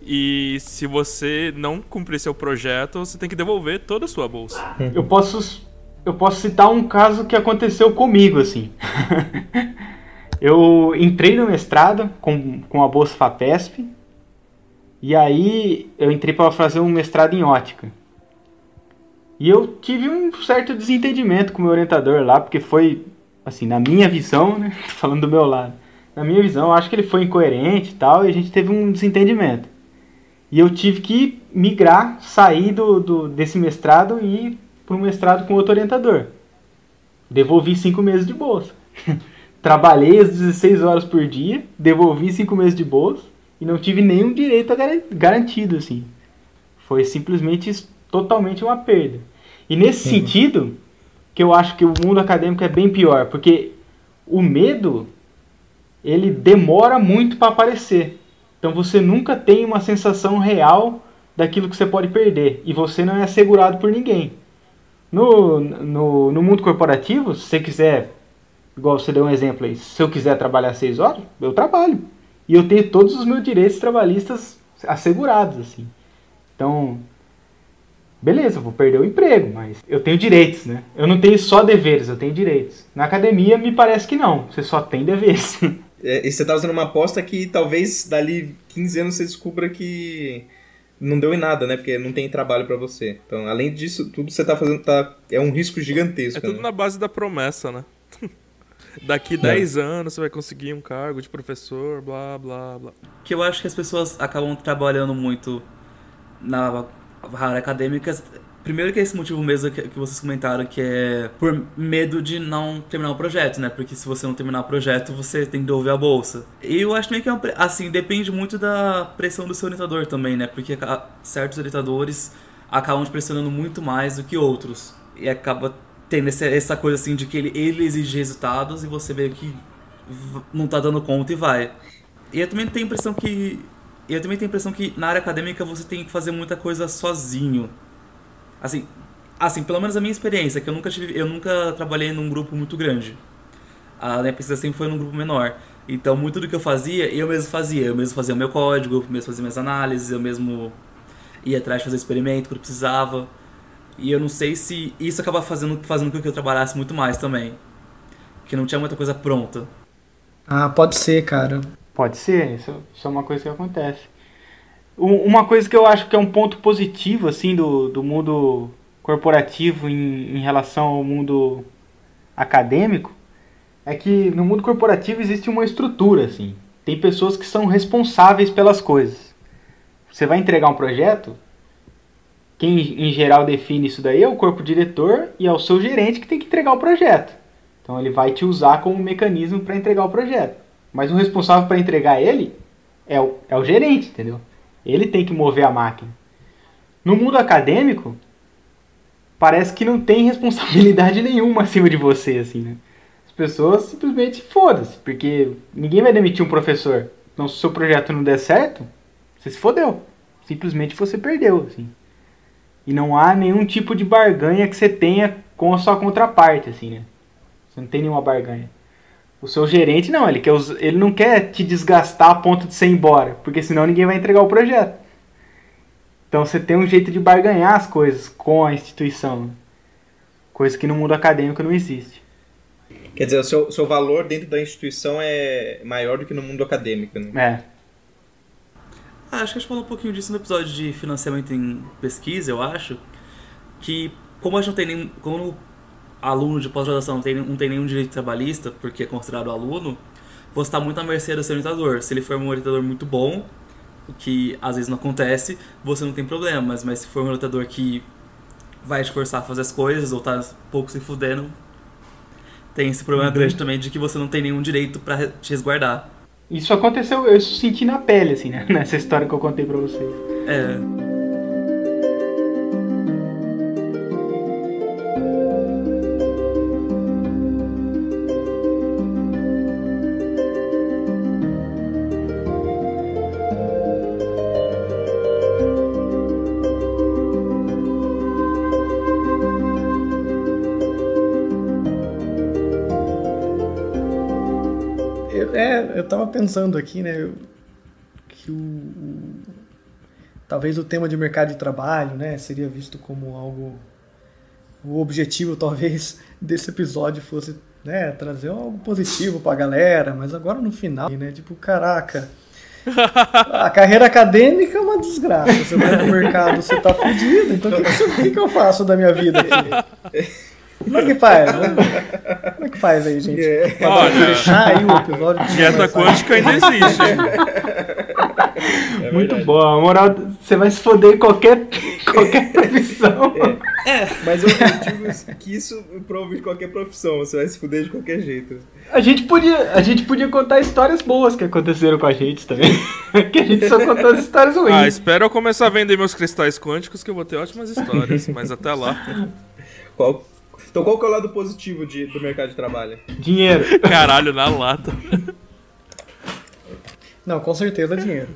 E se você não cumprir seu projeto, você tem que devolver toda a sua bolsa. Eu posso, eu posso citar um caso que aconteceu comigo, assim. eu entrei no mestrado com, com a bolsa FAPESP e aí eu entrei para fazer um mestrado em ótica. E eu tive um certo desentendimento com o meu orientador lá, porque foi, assim, na minha visão, né? falando do meu lado. Na minha visão, eu acho que ele foi incoerente e tal, e a gente teve um desentendimento. E eu tive que migrar, sair do, do desse mestrado e para um mestrado com outro orientador. Devolvi cinco meses de bolsa. Trabalhei as 16 horas por dia, devolvi cinco meses de bolsa e não tive nenhum direito garantido, assim. Foi simplesmente totalmente uma perda. E nesse uhum. sentido, que eu acho que o mundo acadêmico é bem pior, porque o medo ele demora muito para aparecer. Então você nunca tem uma sensação real daquilo que você pode perder e você não é assegurado por ninguém. No, no, no mundo corporativo, se você quiser, igual você deu um exemplo aí, se eu quiser trabalhar seis horas, eu trabalho e eu tenho todos os meus direitos trabalhistas assegurados, assim. Então, beleza, vou perder o emprego, mas eu tenho direitos, né? Eu não tenho só deveres, eu tenho direitos. Na academia, me parece que não, você só tem deveres. É, e você tá usando uma aposta que talvez dali 15 anos você descubra que não deu em nada, né? Porque não tem trabalho para você. Então, além disso, tudo que você tá fazendo tá, é um risco gigantesco. É tudo né? na base da promessa, né? daqui 10 é. anos você vai conseguir um cargo de professor, blá, blá, blá. Que eu acho que as pessoas acabam trabalhando muito na área acadêmica. Primeiro que é esse motivo mesmo que, que vocês comentaram, que é por medo de não terminar o projeto, né? Porque se você não terminar o projeto, você tem que devolver a bolsa. E eu acho meio que, é assim, depende muito da pressão do seu orientador também, né? Porque certos orientadores acabam te pressionando muito mais do que outros. E acaba tendo essa coisa assim de que ele, ele exige resultados e você vê que não tá dando conta e vai. E eu também tenho a impressão que. Eu também tenho a impressão que na área acadêmica você tem que fazer muita coisa sozinho. Assim, assim, pelo menos a minha experiência, que eu nunca tive, eu nunca trabalhei num grupo muito grande. A minha pesquisa sempre foi num grupo menor. Então, muito do que eu fazia, eu mesmo fazia. Eu mesmo fazia o meu código, eu mesmo fazia minhas análises, eu mesmo ia atrás de fazer experimento quando precisava. E eu não sei se isso acaba fazendo, fazendo com que eu trabalhasse muito mais também. Que não tinha muita coisa pronta. Ah, pode ser, cara. Pode ser, isso, isso é uma coisa que acontece. Uma coisa que eu acho que é um ponto positivo, assim, do, do mundo corporativo em, em relação ao mundo acadêmico, é que no mundo corporativo existe uma estrutura, assim. Tem pessoas que são responsáveis pelas coisas. Você vai entregar um projeto, quem em geral define isso daí é o corpo diretor e é o seu gerente que tem que entregar o projeto. Então ele vai te usar como mecanismo para entregar o projeto. Mas o responsável para entregar ele é o, é o gerente, entendeu? Ele tem que mover a máquina. No mundo acadêmico, parece que não tem responsabilidade nenhuma acima de você, assim, né? As pessoas simplesmente foda-se, porque ninguém vai demitir um professor. Então, se o seu projeto não der certo, você se fodeu. Simplesmente você perdeu, assim. E não há nenhum tipo de barganha que você tenha com a sua contraparte, assim, né? Você não tem nenhuma barganha. O seu gerente não, ele, quer, ele não quer te desgastar a ponto de você ir embora, porque senão ninguém vai entregar o projeto. Então você tem um jeito de barganhar as coisas com a instituição. Coisa que no mundo acadêmico não existe. Quer dizer, o seu, seu valor dentro da instituição é maior do que no mundo acadêmico, né? É. Ah, acho que a gente falou um pouquinho disso no episódio de financiamento em pesquisa, eu acho. Que como a gente não tem nem. Como aluno de pós-graduação não tem, não tem nenhum direito trabalhista, porque é considerado aluno, você está muito à mercê do seu orientador. Se ele for um orientador muito bom, o que às vezes não acontece, você não tem problemas. Mas se for um orientador que vai te forçar a fazer as coisas ou tá pouco se fudendo, tem esse problema uhum. grande também de que você não tem nenhum direito para te resguardar. Isso aconteceu, eu senti na pele, assim, né? Nessa história que eu contei pra vocês. É. pensando aqui, né, que o, o, talvez o tema de mercado de trabalho, né, seria visto como algo o objetivo talvez desse episódio fosse, né, trazer algo positivo para a galera, mas agora no final, né, tipo, caraca, a carreira acadêmica é uma desgraça. Você vai no mercado, você tá fudido. Então o que, que, eu faço da minha vida aqui? Como é que faz? Como é que faz aí, gente? É. Olha, fechar aí o episódio. Dieta quântica ainda existe. É Muito boa. A moral, você vai se foder em qualquer, qualquer profissão. É. é. Mas eu digo que isso prova de qualquer profissão. Você vai se foder de qualquer jeito. A gente podia, a gente podia contar histórias boas que aconteceram com a gente também. que a gente só contou as histórias ruins. Ah, espero eu começar a vender meus cristais quânticos que eu vou ter ótimas histórias. mas até lá. Qual então qual que é o lado positivo de, do mercado de trabalho? Dinheiro. Caralho, na lata. Não, com certeza dinheiro.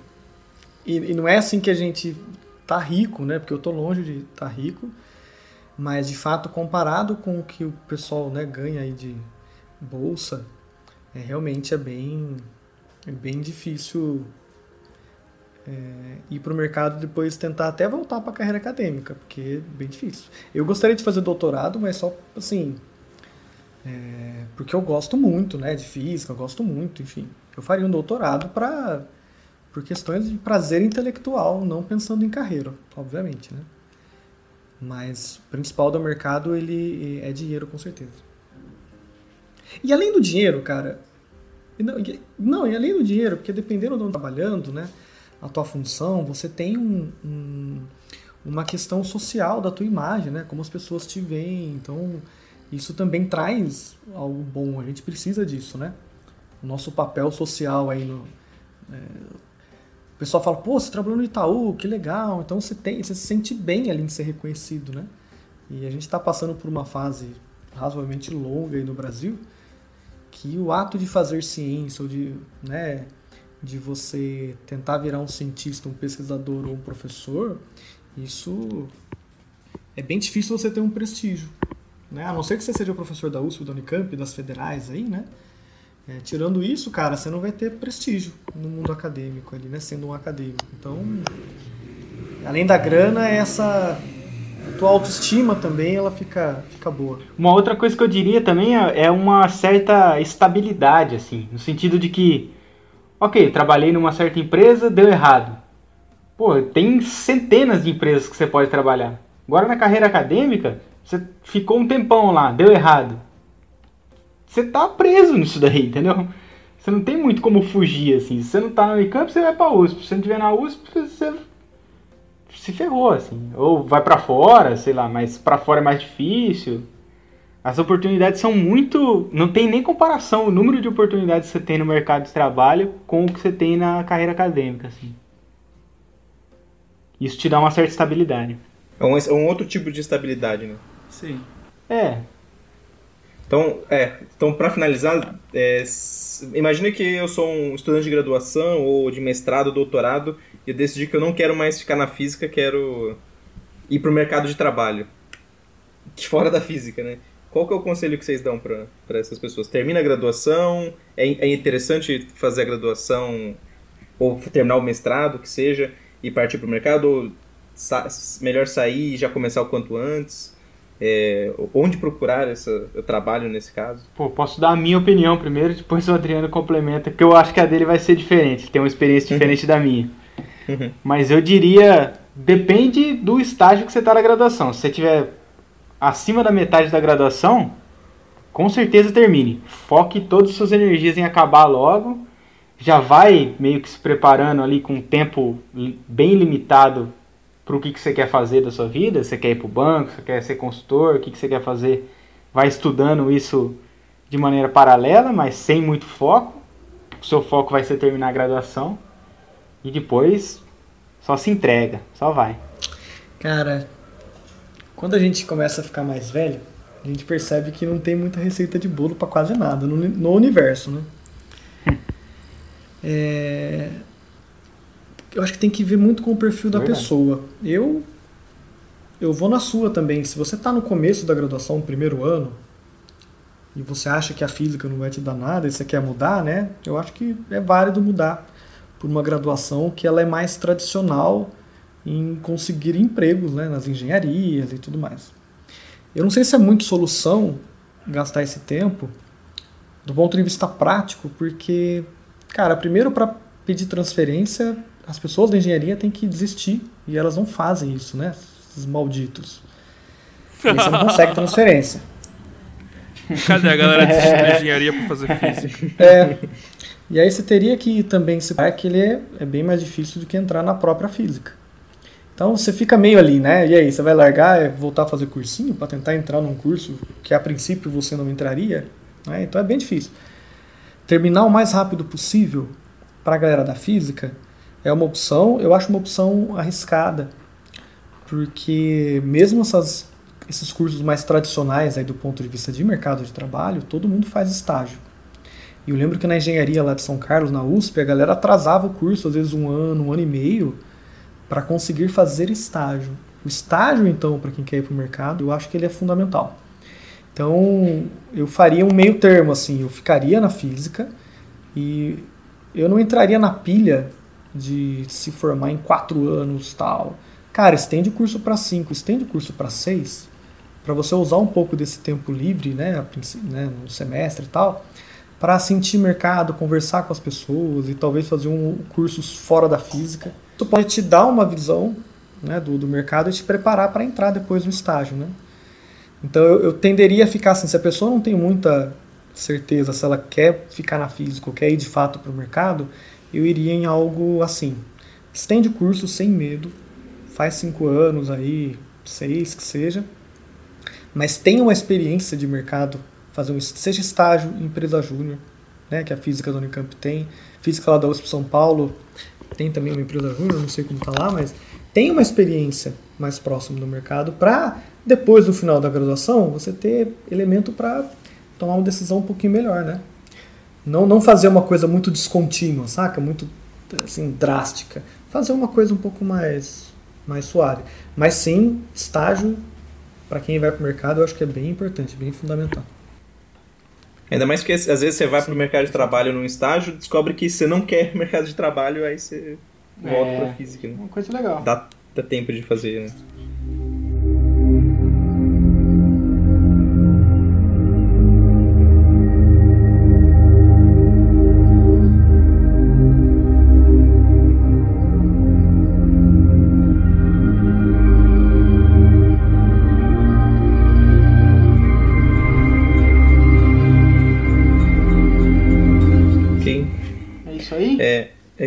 E, e, não é assim que a gente tá rico, né? Porque eu tô longe de estar tá rico. Mas de fato, comparado com o que o pessoal né, ganha aí de bolsa, é, realmente é bem, é bem difícil é, ir para o mercado depois tentar até voltar para a carreira acadêmica, porque é bem difícil. Eu gostaria de fazer doutorado, mas só assim. É, porque eu gosto muito né, de física, eu gosto muito, enfim. Eu faria um doutorado para por questões de prazer intelectual, não pensando em carreira, obviamente, né? Mas o principal do mercado ele é dinheiro, com certeza. E além do dinheiro, cara, não, e além do dinheiro, porque dependendo de onde trabalhando, né? A tua função, você tem um, um, uma questão social da tua imagem, né? Como as pessoas te veem. Então, isso também traz algo bom. A gente precisa disso, né? O nosso papel social aí no, é, o pessoal fala, pô, você trabalhou no Itaú, que legal. Então você, tem, você se sente bem ali em ser reconhecido, né? E a gente está passando por uma fase razoavelmente longa aí no Brasil, que o ato de fazer ciência ou de, né, de você tentar virar um cientista, um pesquisador ou um professor, isso é bem difícil você ter um prestígio. Né? A não ser que você seja professor da USP, da Unicamp, das federais aí, né? É, tirando isso, cara, você não vai ter prestígio no mundo acadêmico ali, né? Sendo um acadêmico. Então, além da grana, essa tua autoestima também ela fica, fica boa. Uma outra coisa que eu diria também é, é uma certa estabilidade, assim, no sentido de que, ok, trabalhei numa certa empresa, deu errado. Pô, tem centenas de empresas que você pode trabalhar. Agora na carreira acadêmica, você ficou um tempão lá, deu errado você tá preso nisso daí, entendeu? Você não tem muito como fugir, assim. Se você não tá na Unicamp, você vai pra USP. Se você não estiver na USP, você se ferrou, assim. Ou vai para fora, sei lá, mas para fora é mais difícil. As oportunidades são muito. Não tem nem comparação o número de oportunidades que você tem no mercado de trabalho com o que você tem na carreira acadêmica, assim. Isso te dá uma certa estabilidade. É um, é um outro tipo de estabilidade, né? Sim. É, então, é, então para finalizar, é, imagine que eu sou um estudante de graduação ou de mestrado, doutorado, e eu decidi que eu não quero mais ficar na física, quero ir para o mercado de trabalho. Fora da física, né? Qual que é o conselho que vocês dão para essas pessoas? Termina a graduação, é, é interessante fazer a graduação ou terminar o mestrado, que seja, e partir para o mercado, ou sa melhor sair e já começar o quanto antes? É, onde procurar esse trabalho nesse caso? Pô, posso dar a minha opinião primeiro, depois o Adriano complementa, porque eu acho que a dele vai ser diferente, tem uma experiência diferente da minha. Uhum. Mas eu diria, depende do estágio que você está na graduação. Se você tiver acima da metade da graduação, com certeza termine. Foque todas as suas energias em acabar logo. Já vai meio que se preparando ali com um tempo bem limitado para o que, que você quer fazer da sua vida, você quer ir para o banco, você quer ser consultor, o que, que você quer fazer, vai estudando isso de maneira paralela, mas sem muito foco. O seu foco vai ser terminar a graduação e depois só se entrega, só vai. Cara, quando a gente começa a ficar mais velho, a gente percebe que não tem muita receita de bolo para quase nada no, no universo, né? é, eu acho que tem que ver muito com o perfil da Verdade. pessoa. Eu eu vou na sua também. Se você está no começo da graduação, primeiro ano, e você acha que a física não vai te dar nada e você quer mudar, né? Eu acho que é válido mudar por uma graduação que ela é mais tradicional em conseguir empregos, né, nas engenharias e tudo mais. Eu não sei se é muito solução gastar esse tempo do ponto de vista prático, porque, cara, primeiro para pedir transferência as pessoas da engenharia têm que desistir e elas não fazem isso, né? Esses malditos. E você não consegue transferência. Cadê a galera da engenharia para fazer física? É. E aí você teria que também se que ele é, é bem mais difícil do que entrar na própria física. Então você fica meio ali, né? E aí, você vai largar, voltar a fazer cursinho para tentar entrar num curso que a princípio você não entraria? Né? Então é bem difícil. Terminar o mais rápido possível para a galera da física é uma opção, eu acho uma opção arriscada, porque mesmo essas, esses cursos mais tradicionais aí do ponto de vista de mercado de trabalho, todo mundo faz estágio. E eu lembro que na engenharia lá de São Carlos, na USP, a galera atrasava o curso, às vezes um ano, um ano e meio, para conseguir fazer estágio. O estágio, então, para quem quer ir para o mercado, eu acho que ele é fundamental. Então, eu faria um meio termo, assim, eu ficaria na física e eu não entraria na pilha de se formar em quatro anos tal. Cara, estende o curso para cinco, estende o curso para seis, para você usar um pouco desse tempo livre, né, né no semestre e tal, para sentir mercado, conversar com as pessoas e talvez fazer um curso fora da física. Isso pode te dar uma visão né, do, do mercado e te preparar para entrar depois no estágio, né? Então eu, eu, tenderia a ficar assim, se a pessoa não tem muita certeza se ela quer ficar na física ou quer ir de fato para o mercado, eu iria em algo assim. Estende o curso sem medo, faz cinco anos aí, seis que seja, mas tenha uma experiência de mercado, fazer um, seja estágio, empresa júnior, né, que a física da Unicamp tem. Física lá da USP São Paulo tem também uma empresa júnior, não sei como está lá, mas tem uma experiência mais próxima do mercado para depois do final da graduação você ter elemento para tomar uma decisão um pouquinho melhor, né? Não, não fazer uma coisa muito descontínua, saca? Muito assim drástica. Fazer uma coisa um pouco mais mais suave. Mas sim, estágio para quem vai para o mercado, eu acho que é bem importante, bem fundamental. Ainda mais que às vezes você vai para o mercado de trabalho num estágio, descobre que você não quer mercado de trabalho, aí você volta é, para física. Né? Uma coisa legal. Dá, dá tempo de fazer, né?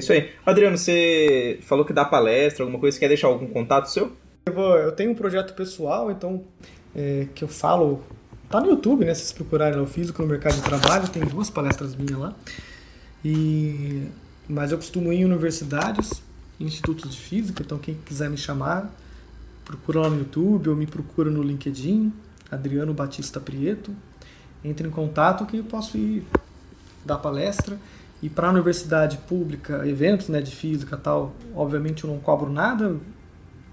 Isso aí. Adriano, você falou que dá palestra, alguma coisa, você quer deixar algum contato seu? Eu, vou, eu tenho um projeto pessoal, então, é, que eu falo. Tá no YouTube, né? Se vocês procurarem o Físico no Mercado de Trabalho, tem duas palestras minhas lá. E, mas eu costumo ir em universidades, institutos de física, então quem quiser me chamar, procura lá no YouTube ou me procura no LinkedIn, Adriano Batista Prieto. Entre em contato que eu posso ir dar palestra. E para a universidade pública, eventos né, de física tal, obviamente eu não cobro nada.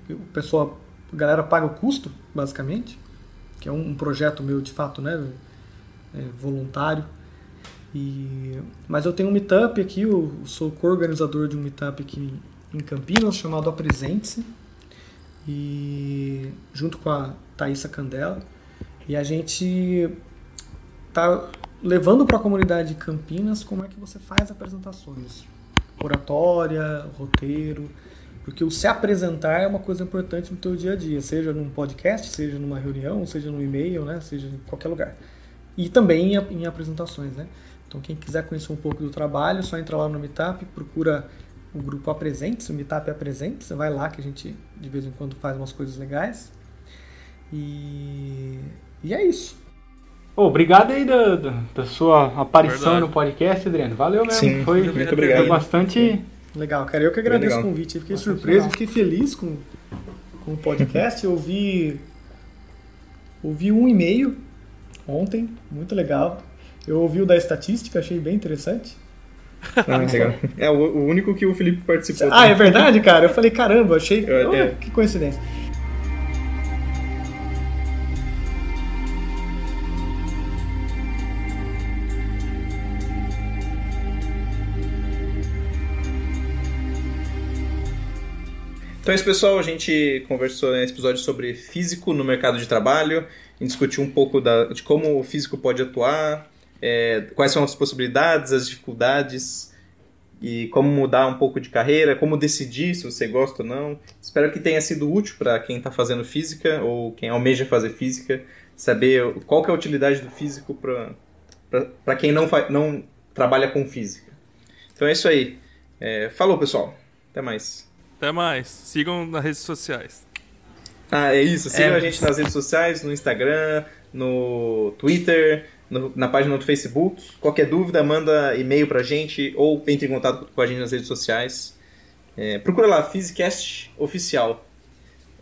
O pessoal, a galera paga o custo, basicamente, que é um, projeto meu de fato, né, é, voluntário. E, mas eu tenho um meetup aqui, eu sou co-organizador de um meetup aqui em Campinas chamado Apresente-se, e junto com a Thaisa Candela. E a gente tá levando para a comunidade de Campinas como é que você faz apresentações. Oratória, roteiro, porque o se apresentar é uma coisa importante no teu dia a dia, seja num podcast, seja numa reunião, seja no e-mail, né, seja em qualquer lugar. E também em, em apresentações, né? Então quem quiser conhecer um pouco do trabalho, só entra lá no Meetup, procura o grupo Apresente, o Meetup Apresente, você vai lá que a gente de vez em quando faz umas coisas legais. E, e é isso. Oh, obrigado aí da, da, da sua aparição Verdade. no podcast, Adriano. Valeu mesmo. Sim, foi, muito obrigado. Foi bastante. Legal, cara. Eu que agradeço o convite. Eu fiquei bastante surpreso, legal. fiquei feliz com, com o podcast. Eu ouvi, ouvi um e-mail ontem, muito legal. Eu ouvi o da estatística, achei bem interessante. Ah, legal. É o, o, único que o Felipe participou. Ah, é verdade, cara? Eu falei, caramba, achei. Eu, oh, é. Que coincidência. Então é isso, pessoal. A gente conversou nesse episódio sobre físico no mercado de trabalho. A gente discutiu um pouco da, de como o físico pode atuar, é, quais são as possibilidades, as dificuldades e como mudar um pouco de carreira, como decidir se você gosta ou não. Espero que tenha sido útil para quem está fazendo física ou quem almeja fazer física, saber qual é a utilidade do físico para quem não, não trabalha com física. Então é isso aí. É, falou, pessoal. Até mais. Até mais. Sigam nas redes sociais. Ah, é isso. Sigam é. a gente nas redes sociais, no Instagram, no Twitter, no, na página do Facebook. Qualquer dúvida, manda e-mail pra gente ou entre em contato com a gente nas redes sociais. É, procura lá, Physicast Oficial.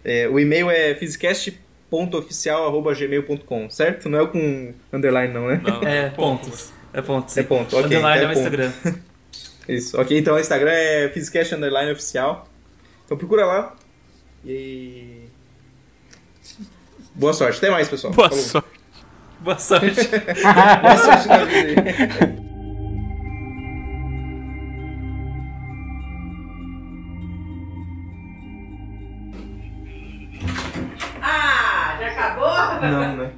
É, o e-mail é physicast.oficial.gmail.com, certo? Não é com underline, não, né? Não, é pontos. É pontos. É ponto, ok. Underline é, é o Instagram. Isso, ok. Então o Instagram é Physicast Underline Oficial. Então procura lá. E. Boa sorte. Até mais, pessoal. Boa Falou. sorte. Boa sorte. Boa sorte na vida. Ah, já acabou? Não, né?